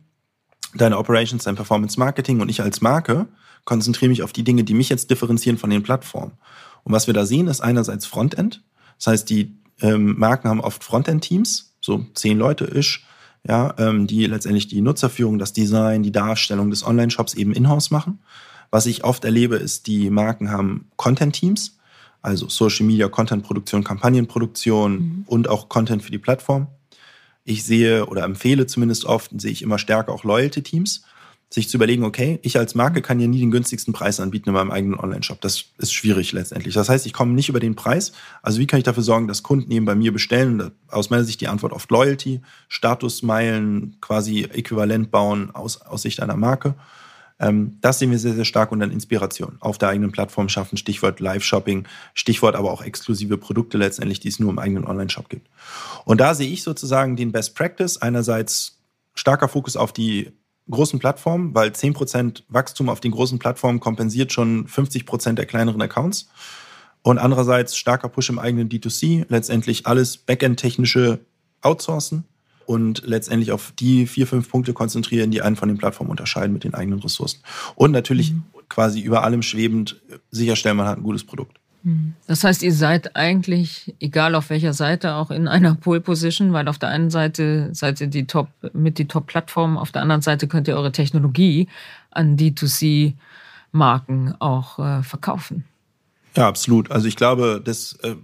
deine Operations, dein Performance Marketing und ich als Marke konzentriere mich auf die Dinge, die mich jetzt differenzieren von den Plattformen. Und was wir da sehen, ist einerseits Frontend. Das heißt, die ähm, Marken haben oft Frontend-Teams, so zehn Leute ish, ja, ähm, die letztendlich die Nutzerführung, das Design, die Darstellung des Online-Shops eben in-house machen. Was ich oft erlebe, ist, die Marken haben Content-Teams, Also Social Media, Content-Produktion, Kampagnenproduktion mhm. und auch Content für die Plattform. Ich sehe oder empfehle zumindest oft, sehe ich immer stärker auch Loyalty-Teams sich zu überlegen, okay, ich als Marke kann ja nie den günstigsten Preis anbieten in meinem eigenen Online-Shop. Das ist schwierig letztendlich. Das heißt, ich komme nicht über den Preis. Also wie kann ich dafür sorgen, dass Kunden eben bei mir bestellen? Aus meiner Sicht die Antwort oft Loyalty, Statusmeilen quasi äquivalent bauen aus, aus Sicht einer Marke. Ähm, das sehen wir sehr, sehr stark und dann Inspiration auf der eigenen Plattform schaffen, Stichwort Live-Shopping, Stichwort aber auch exklusive Produkte letztendlich, die es nur im eigenen Online-Shop gibt. Und da sehe ich sozusagen den Best Practice. Einerseits starker Fokus auf die großen Plattformen, weil 10% Wachstum auf den großen Plattformen kompensiert schon 50% der kleineren Accounts. Und andererseits starker Push im eigenen D2C, letztendlich alles Backend-technische outsourcen und letztendlich auf die vier, fünf Punkte konzentrieren, die einen von den Plattformen unterscheiden mit den eigenen Ressourcen. Und natürlich mhm. quasi über allem schwebend sicherstellen, man hat ein gutes Produkt. Das heißt, ihr seid eigentlich, egal auf welcher Seite, auch in einer Pole Position, weil auf der einen Seite seid ihr die Top, mit die Top-Plattform, auf der anderen Seite könnt ihr eure Technologie an D2C-Marken auch äh, verkaufen. Ja, absolut. Also ich glaube, das, äh,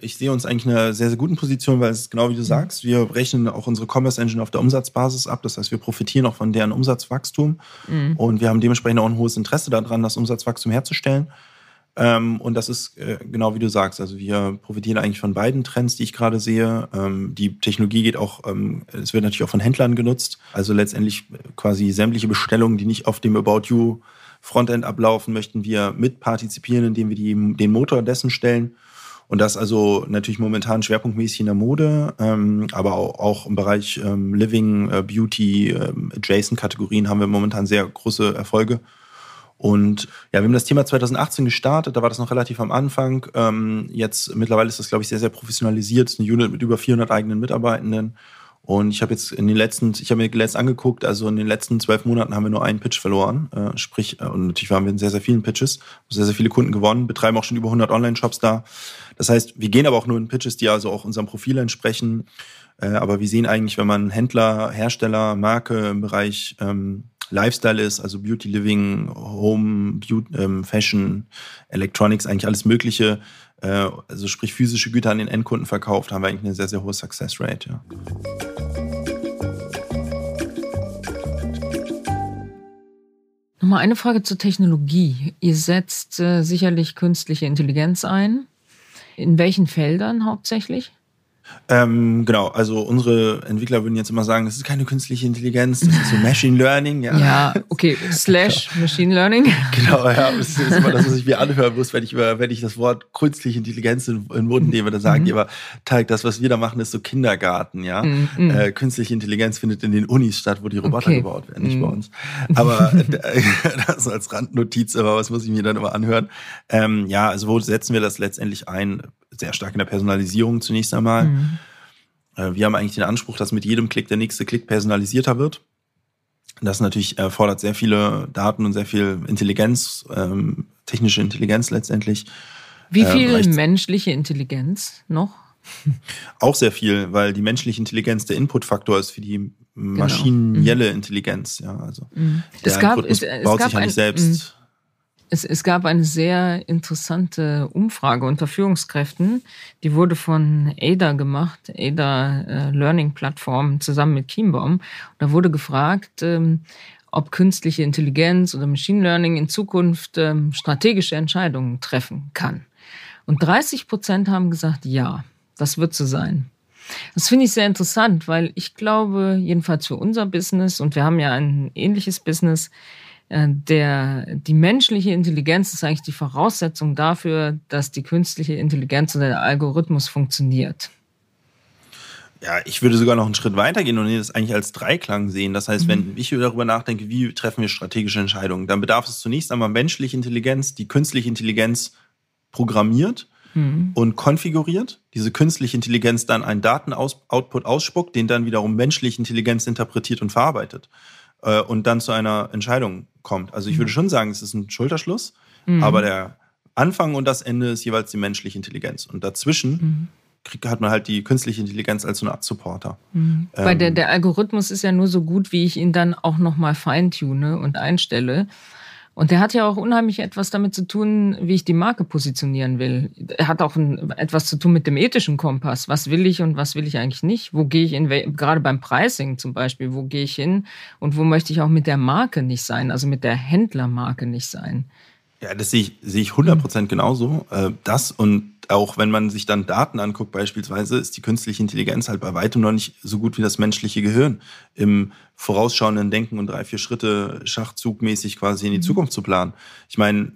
ich sehe uns eigentlich in einer sehr, sehr guten Position, weil es ist genau wie du sagst, wir rechnen auch unsere Commerce Engine auf der Umsatzbasis ab. Das heißt, wir profitieren auch von deren Umsatzwachstum mhm. und wir haben dementsprechend auch ein hohes Interesse daran, das Umsatzwachstum herzustellen. Ähm, und das ist äh, genau wie du sagst. Also wir profitieren eigentlich von beiden Trends, die ich gerade sehe. Ähm, die Technologie geht auch, ähm, es wird natürlich auch von Händlern genutzt. Also letztendlich quasi sämtliche Bestellungen, die nicht auf dem About You Frontend ablaufen, möchten wir mitpartizipieren, indem wir die, den Motor dessen stellen. Und das also natürlich momentan schwerpunktmäßig in der Mode, ähm, aber auch, auch, im Bereich ähm, Living, äh, Beauty, ähm, Adjacent-Kategorien haben wir momentan sehr große Erfolge. Und ja, wir haben das Thema 2018 gestartet, da war das noch relativ am Anfang. Ähm, jetzt mittlerweile ist das, glaube ich, sehr, sehr professionalisiert. Es ist eine Unit mit über 400 eigenen Mitarbeitenden. Und ich habe jetzt in den letzten, ich habe mir letzt angeguckt, also in den letzten zwölf Monaten haben wir nur einen Pitch verloren. Äh, sprich, äh, und natürlich waren wir in sehr, sehr vielen Pitches, sehr, sehr viele Kunden gewonnen, betreiben auch schon über 100 Online-Shops da. Das heißt, wir gehen aber auch nur in Pitches, die also auch unserem Profil entsprechen. Äh, aber wir sehen eigentlich, wenn man Händler, Hersteller, Marke im Bereich ähm, Lifestyle ist, also Beauty Living, Home, Beauty, ähm, Fashion, Electronics, eigentlich alles Mögliche, also sprich physische Güter an den Endkunden verkauft, haben wir eigentlich eine sehr, sehr hohe Success Rate. Ja. Nochmal eine Frage zur Technologie. Ihr setzt äh, sicherlich künstliche Intelligenz ein. In welchen Feldern hauptsächlich? Ähm, genau, also unsere Entwickler würden jetzt immer sagen, das ist keine künstliche Intelligenz, das ist so Machine Learning. Ja, ja okay, slash genau. Machine Learning. Genau, ja, das ist immer das, was ich mir anhören muss, wenn ich, wenn ich das Wort künstliche Intelligenz in, in den Mund nehme, dann sagen mhm. die aber, Teig, das, was wir da machen, ist so Kindergarten, ja. Mhm. Äh, künstliche Intelligenz findet in den Unis statt, wo die Roboter okay. gebaut werden, nicht mhm. bei uns. Aber äh, das als Randnotiz, aber was muss ich mir dann immer anhören? Ähm, ja, also wo setzen wir das letztendlich ein? Sehr stark in der Personalisierung zunächst einmal. Mhm. Wir haben eigentlich den Anspruch, dass mit jedem Klick der nächste Klick personalisierter wird. Das natürlich erfordert sehr viele Daten und sehr viel Intelligenz, ähm, technische Intelligenz letztendlich. Wie äh, viel äh, menschliche Intelligenz noch? Auch sehr viel, weil die menschliche Intelligenz der Inputfaktor ist für die genau. maschinelle genau. Intelligenz. Ja, also mhm. der es gab, es, es baut sich ja nicht selbst. Es, es gab eine sehr interessante Umfrage unter Führungskräften. Die wurde von ADA gemacht, ADA äh, Learning Plattform zusammen mit Kienbaum. Da wurde gefragt, ähm, ob künstliche Intelligenz oder Machine Learning in Zukunft ähm, strategische Entscheidungen treffen kann. Und 30 Prozent haben gesagt, ja, das wird so sein. Das finde ich sehr interessant, weil ich glaube, jedenfalls für unser Business, und wir haben ja ein ähnliches Business, der, die menschliche Intelligenz ist eigentlich die Voraussetzung dafür, dass die künstliche Intelligenz oder der Algorithmus funktioniert. Ja, ich würde sogar noch einen Schritt weitergehen und das eigentlich als Dreiklang sehen. Das heißt, mhm. wenn ich darüber nachdenke, wie treffen wir strategische Entscheidungen, dann bedarf es zunächst einmal menschliche Intelligenz, die künstliche Intelligenz programmiert mhm. und konfiguriert. Diese künstliche Intelligenz dann einen Datenoutput ausspuckt, den dann wiederum menschliche Intelligenz interpretiert und verarbeitet äh, und dann zu einer Entscheidung kommt. Also ich mhm. würde schon sagen, es ist ein Schulterschluss, mhm. aber der Anfang und das Ende ist jeweils die menschliche Intelligenz. Und dazwischen mhm. hat man halt die künstliche Intelligenz als so eine Art Supporter. Mhm. Ähm, Weil der, der Algorithmus ist ja nur so gut, wie ich ihn dann auch nochmal feintune und einstelle. Und der hat ja auch unheimlich etwas damit zu tun, wie ich die Marke positionieren will. Er hat auch ein, etwas zu tun mit dem ethischen Kompass. Was will ich und was will ich eigentlich nicht? Wo gehe ich in, gerade beim Pricing zum Beispiel, wo gehe ich hin und wo möchte ich auch mit der Marke nicht sein, also mit der Händlermarke nicht sein? Ja, das sehe ich, sehe ich 100% genauso. Äh, das und auch wenn man sich dann Daten anguckt beispielsweise, ist die künstliche Intelligenz halt bei weitem noch nicht so gut wie das menschliche Gehirn im vorausschauenden Denken und drei, vier Schritte schachzugmäßig quasi in die mhm. Zukunft zu planen. Ich meine,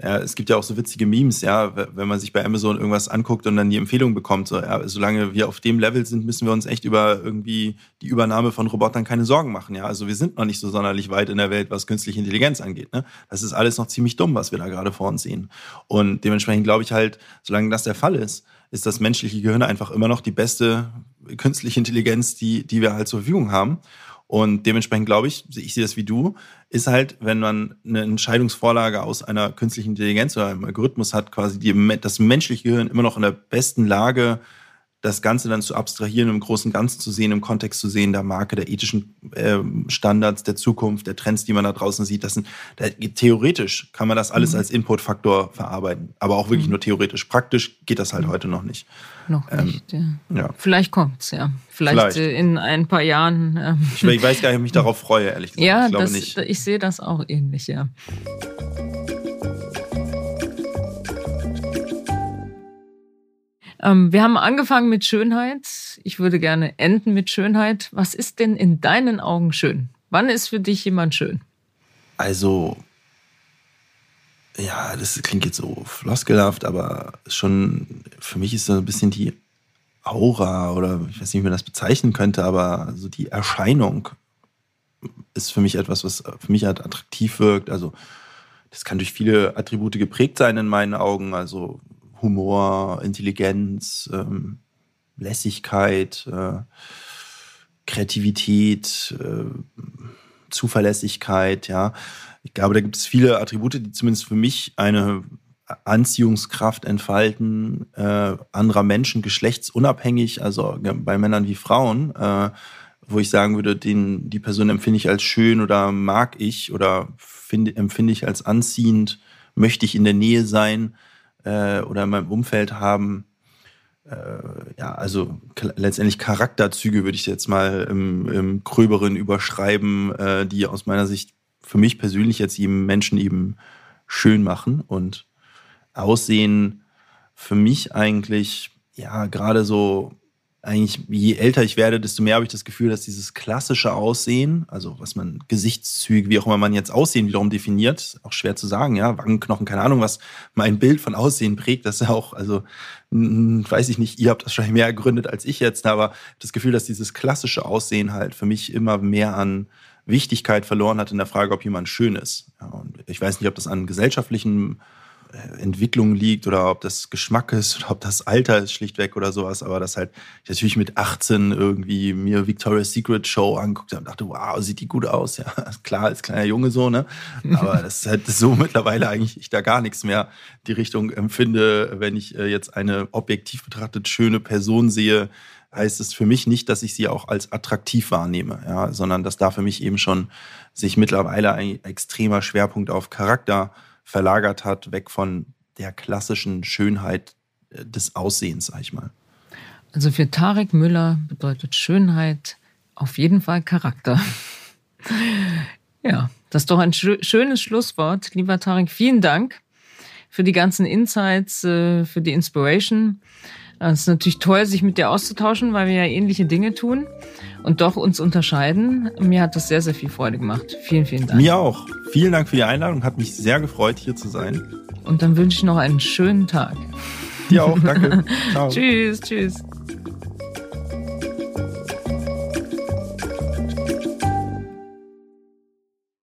ja, es gibt ja auch so witzige Memes, ja, wenn man sich bei Amazon irgendwas anguckt und dann die Empfehlung bekommt, so, ja, solange wir auf dem Level sind, müssen wir uns echt über irgendwie die Übernahme von Robotern keine Sorgen machen, ja. Also wir sind noch nicht so sonderlich weit in der Welt, was künstliche Intelligenz angeht, ne. Das ist alles noch ziemlich dumm, was wir da gerade vor uns sehen. Und dementsprechend glaube ich halt, solange das der Fall ist, ist das menschliche Gehirn einfach immer noch die beste künstliche Intelligenz, die, die wir halt zur Verfügung haben. Und dementsprechend glaube ich, ich sehe das wie du, ist halt, wenn man eine Entscheidungsvorlage aus einer künstlichen Intelligenz oder einem Algorithmus hat, quasi die, das menschliche Gehirn immer noch in der besten Lage, das Ganze dann zu abstrahieren, im großen Ganzen zu sehen, im Kontext zu sehen, der Marke, der ethischen äh, Standards, der Zukunft, der Trends, die man da draußen sieht. Das sind, da, theoretisch kann man das alles mhm. als Inputfaktor verarbeiten, aber auch wirklich mhm. nur theoretisch. Praktisch geht das halt mhm. heute noch nicht. Noch ähm, nicht, ja. ja. Vielleicht kommt's, ja. Vielleicht, Vielleicht. Äh, in ein paar Jahren. Ähm. Ich, ich, weiß gar nicht, ob ich mich darauf freue, ehrlich gesagt. Ja, ich glaube das, nicht. Ich sehe das auch ähnlich, ja. Ähm, wir haben angefangen mit Schönheit. Ich würde gerne enden mit Schönheit. Was ist denn in deinen Augen schön? Wann ist für dich jemand schön? Also, ja, das klingt jetzt so floskelhaft, aber schon für mich ist so ein bisschen die Aura oder ich weiß nicht, wie man das bezeichnen könnte, aber so die Erscheinung ist für mich etwas, was für mich halt attraktiv wirkt. Also, das kann durch viele Attribute geprägt sein in meinen Augen. Also Humor, Intelligenz, ähm, Lässigkeit, äh, Kreativität, äh, Zuverlässigkeit, ja. Ich glaube, da gibt es viele Attribute, die zumindest für mich eine Anziehungskraft entfalten, äh, anderer Menschen, geschlechtsunabhängig, also bei Männern wie Frauen, äh, wo ich sagen würde, den, die Person empfinde ich als schön oder mag ich oder finde, empfinde ich als anziehend, möchte ich in der Nähe sein äh, oder in meinem Umfeld haben. Äh, ja, also letztendlich Charakterzüge würde ich jetzt mal im, im Gröberen überschreiben, äh, die aus meiner Sicht für mich persönlich jetzt jedem Menschen eben schön machen und Aussehen für mich eigentlich, ja, gerade so eigentlich, je älter ich werde, desto mehr habe ich das Gefühl, dass dieses klassische Aussehen, also was man Gesichtszüge, wie auch immer man jetzt Aussehen wiederum definiert, auch schwer zu sagen, ja, Wangenknochen, keine Ahnung, was mein Bild von Aussehen prägt, das ist ja auch, also weiß ich nicht, ihr habt das wahrscheinlich mehr ergründet als ich jetzt, aber das Gefühl, dass dieses klassische Aussehen halt für mich immer mehr an Wichtigkeit verloren hat in der Frage, ob jemand schön ist. Ja, und ich weiß nicht, ob das an gesellschaftlichen äh, Entwicklung liegt oder ob das Geschmack ist oder ob das Alter ist schlichtweg oder sowas, aber das halt ich natürlich mit 18 irgendwie mir Victoria's Secret Show anguckt habe und dachte, wow, sieht die gut aus, ja, klar, als kleiner Junge so, ne, aber das ist halt so mittlerweile eigentlich ich da gar nichts mehr die Richtung empfinde, wenn ich äh, jetzt eine objektiv betrachtet schöne Person sehe, heißt es für mich nicht, dass ich sie auch als attraktiv wahrnehme, ja, sondern dass da für mich eben schon sich mittlerweile ein extremer Schwerpunkt auf Charakter verlagert hat, weg von der klassischen Schönheit äh, des Aussehens, sag ich mal. Also für Tarek Müller bedeutet Schönheit auf jeden Fall Charakter. ja, das ist doch ein schönes Schlusswort. Lieber Tarek, vielen Dank für die ganzen Insights, äh, für die Inspiration. Es ist natürlich toll, sich mit dir auszutauschen, weil wir ja ähnliche Dinge tun und doch uns unterscheiden. Mir hat das sehr, sehr viel Freude gemacht. Vielen, vielen Dank. Mir auch. Vielen Dank für die Einladung. Hat mich sehr gefreut, hier zu sein. Und dann wünsche ich noch einen schönen Tag. Dir auch. Danke. Ciao. tschüss, tschüss.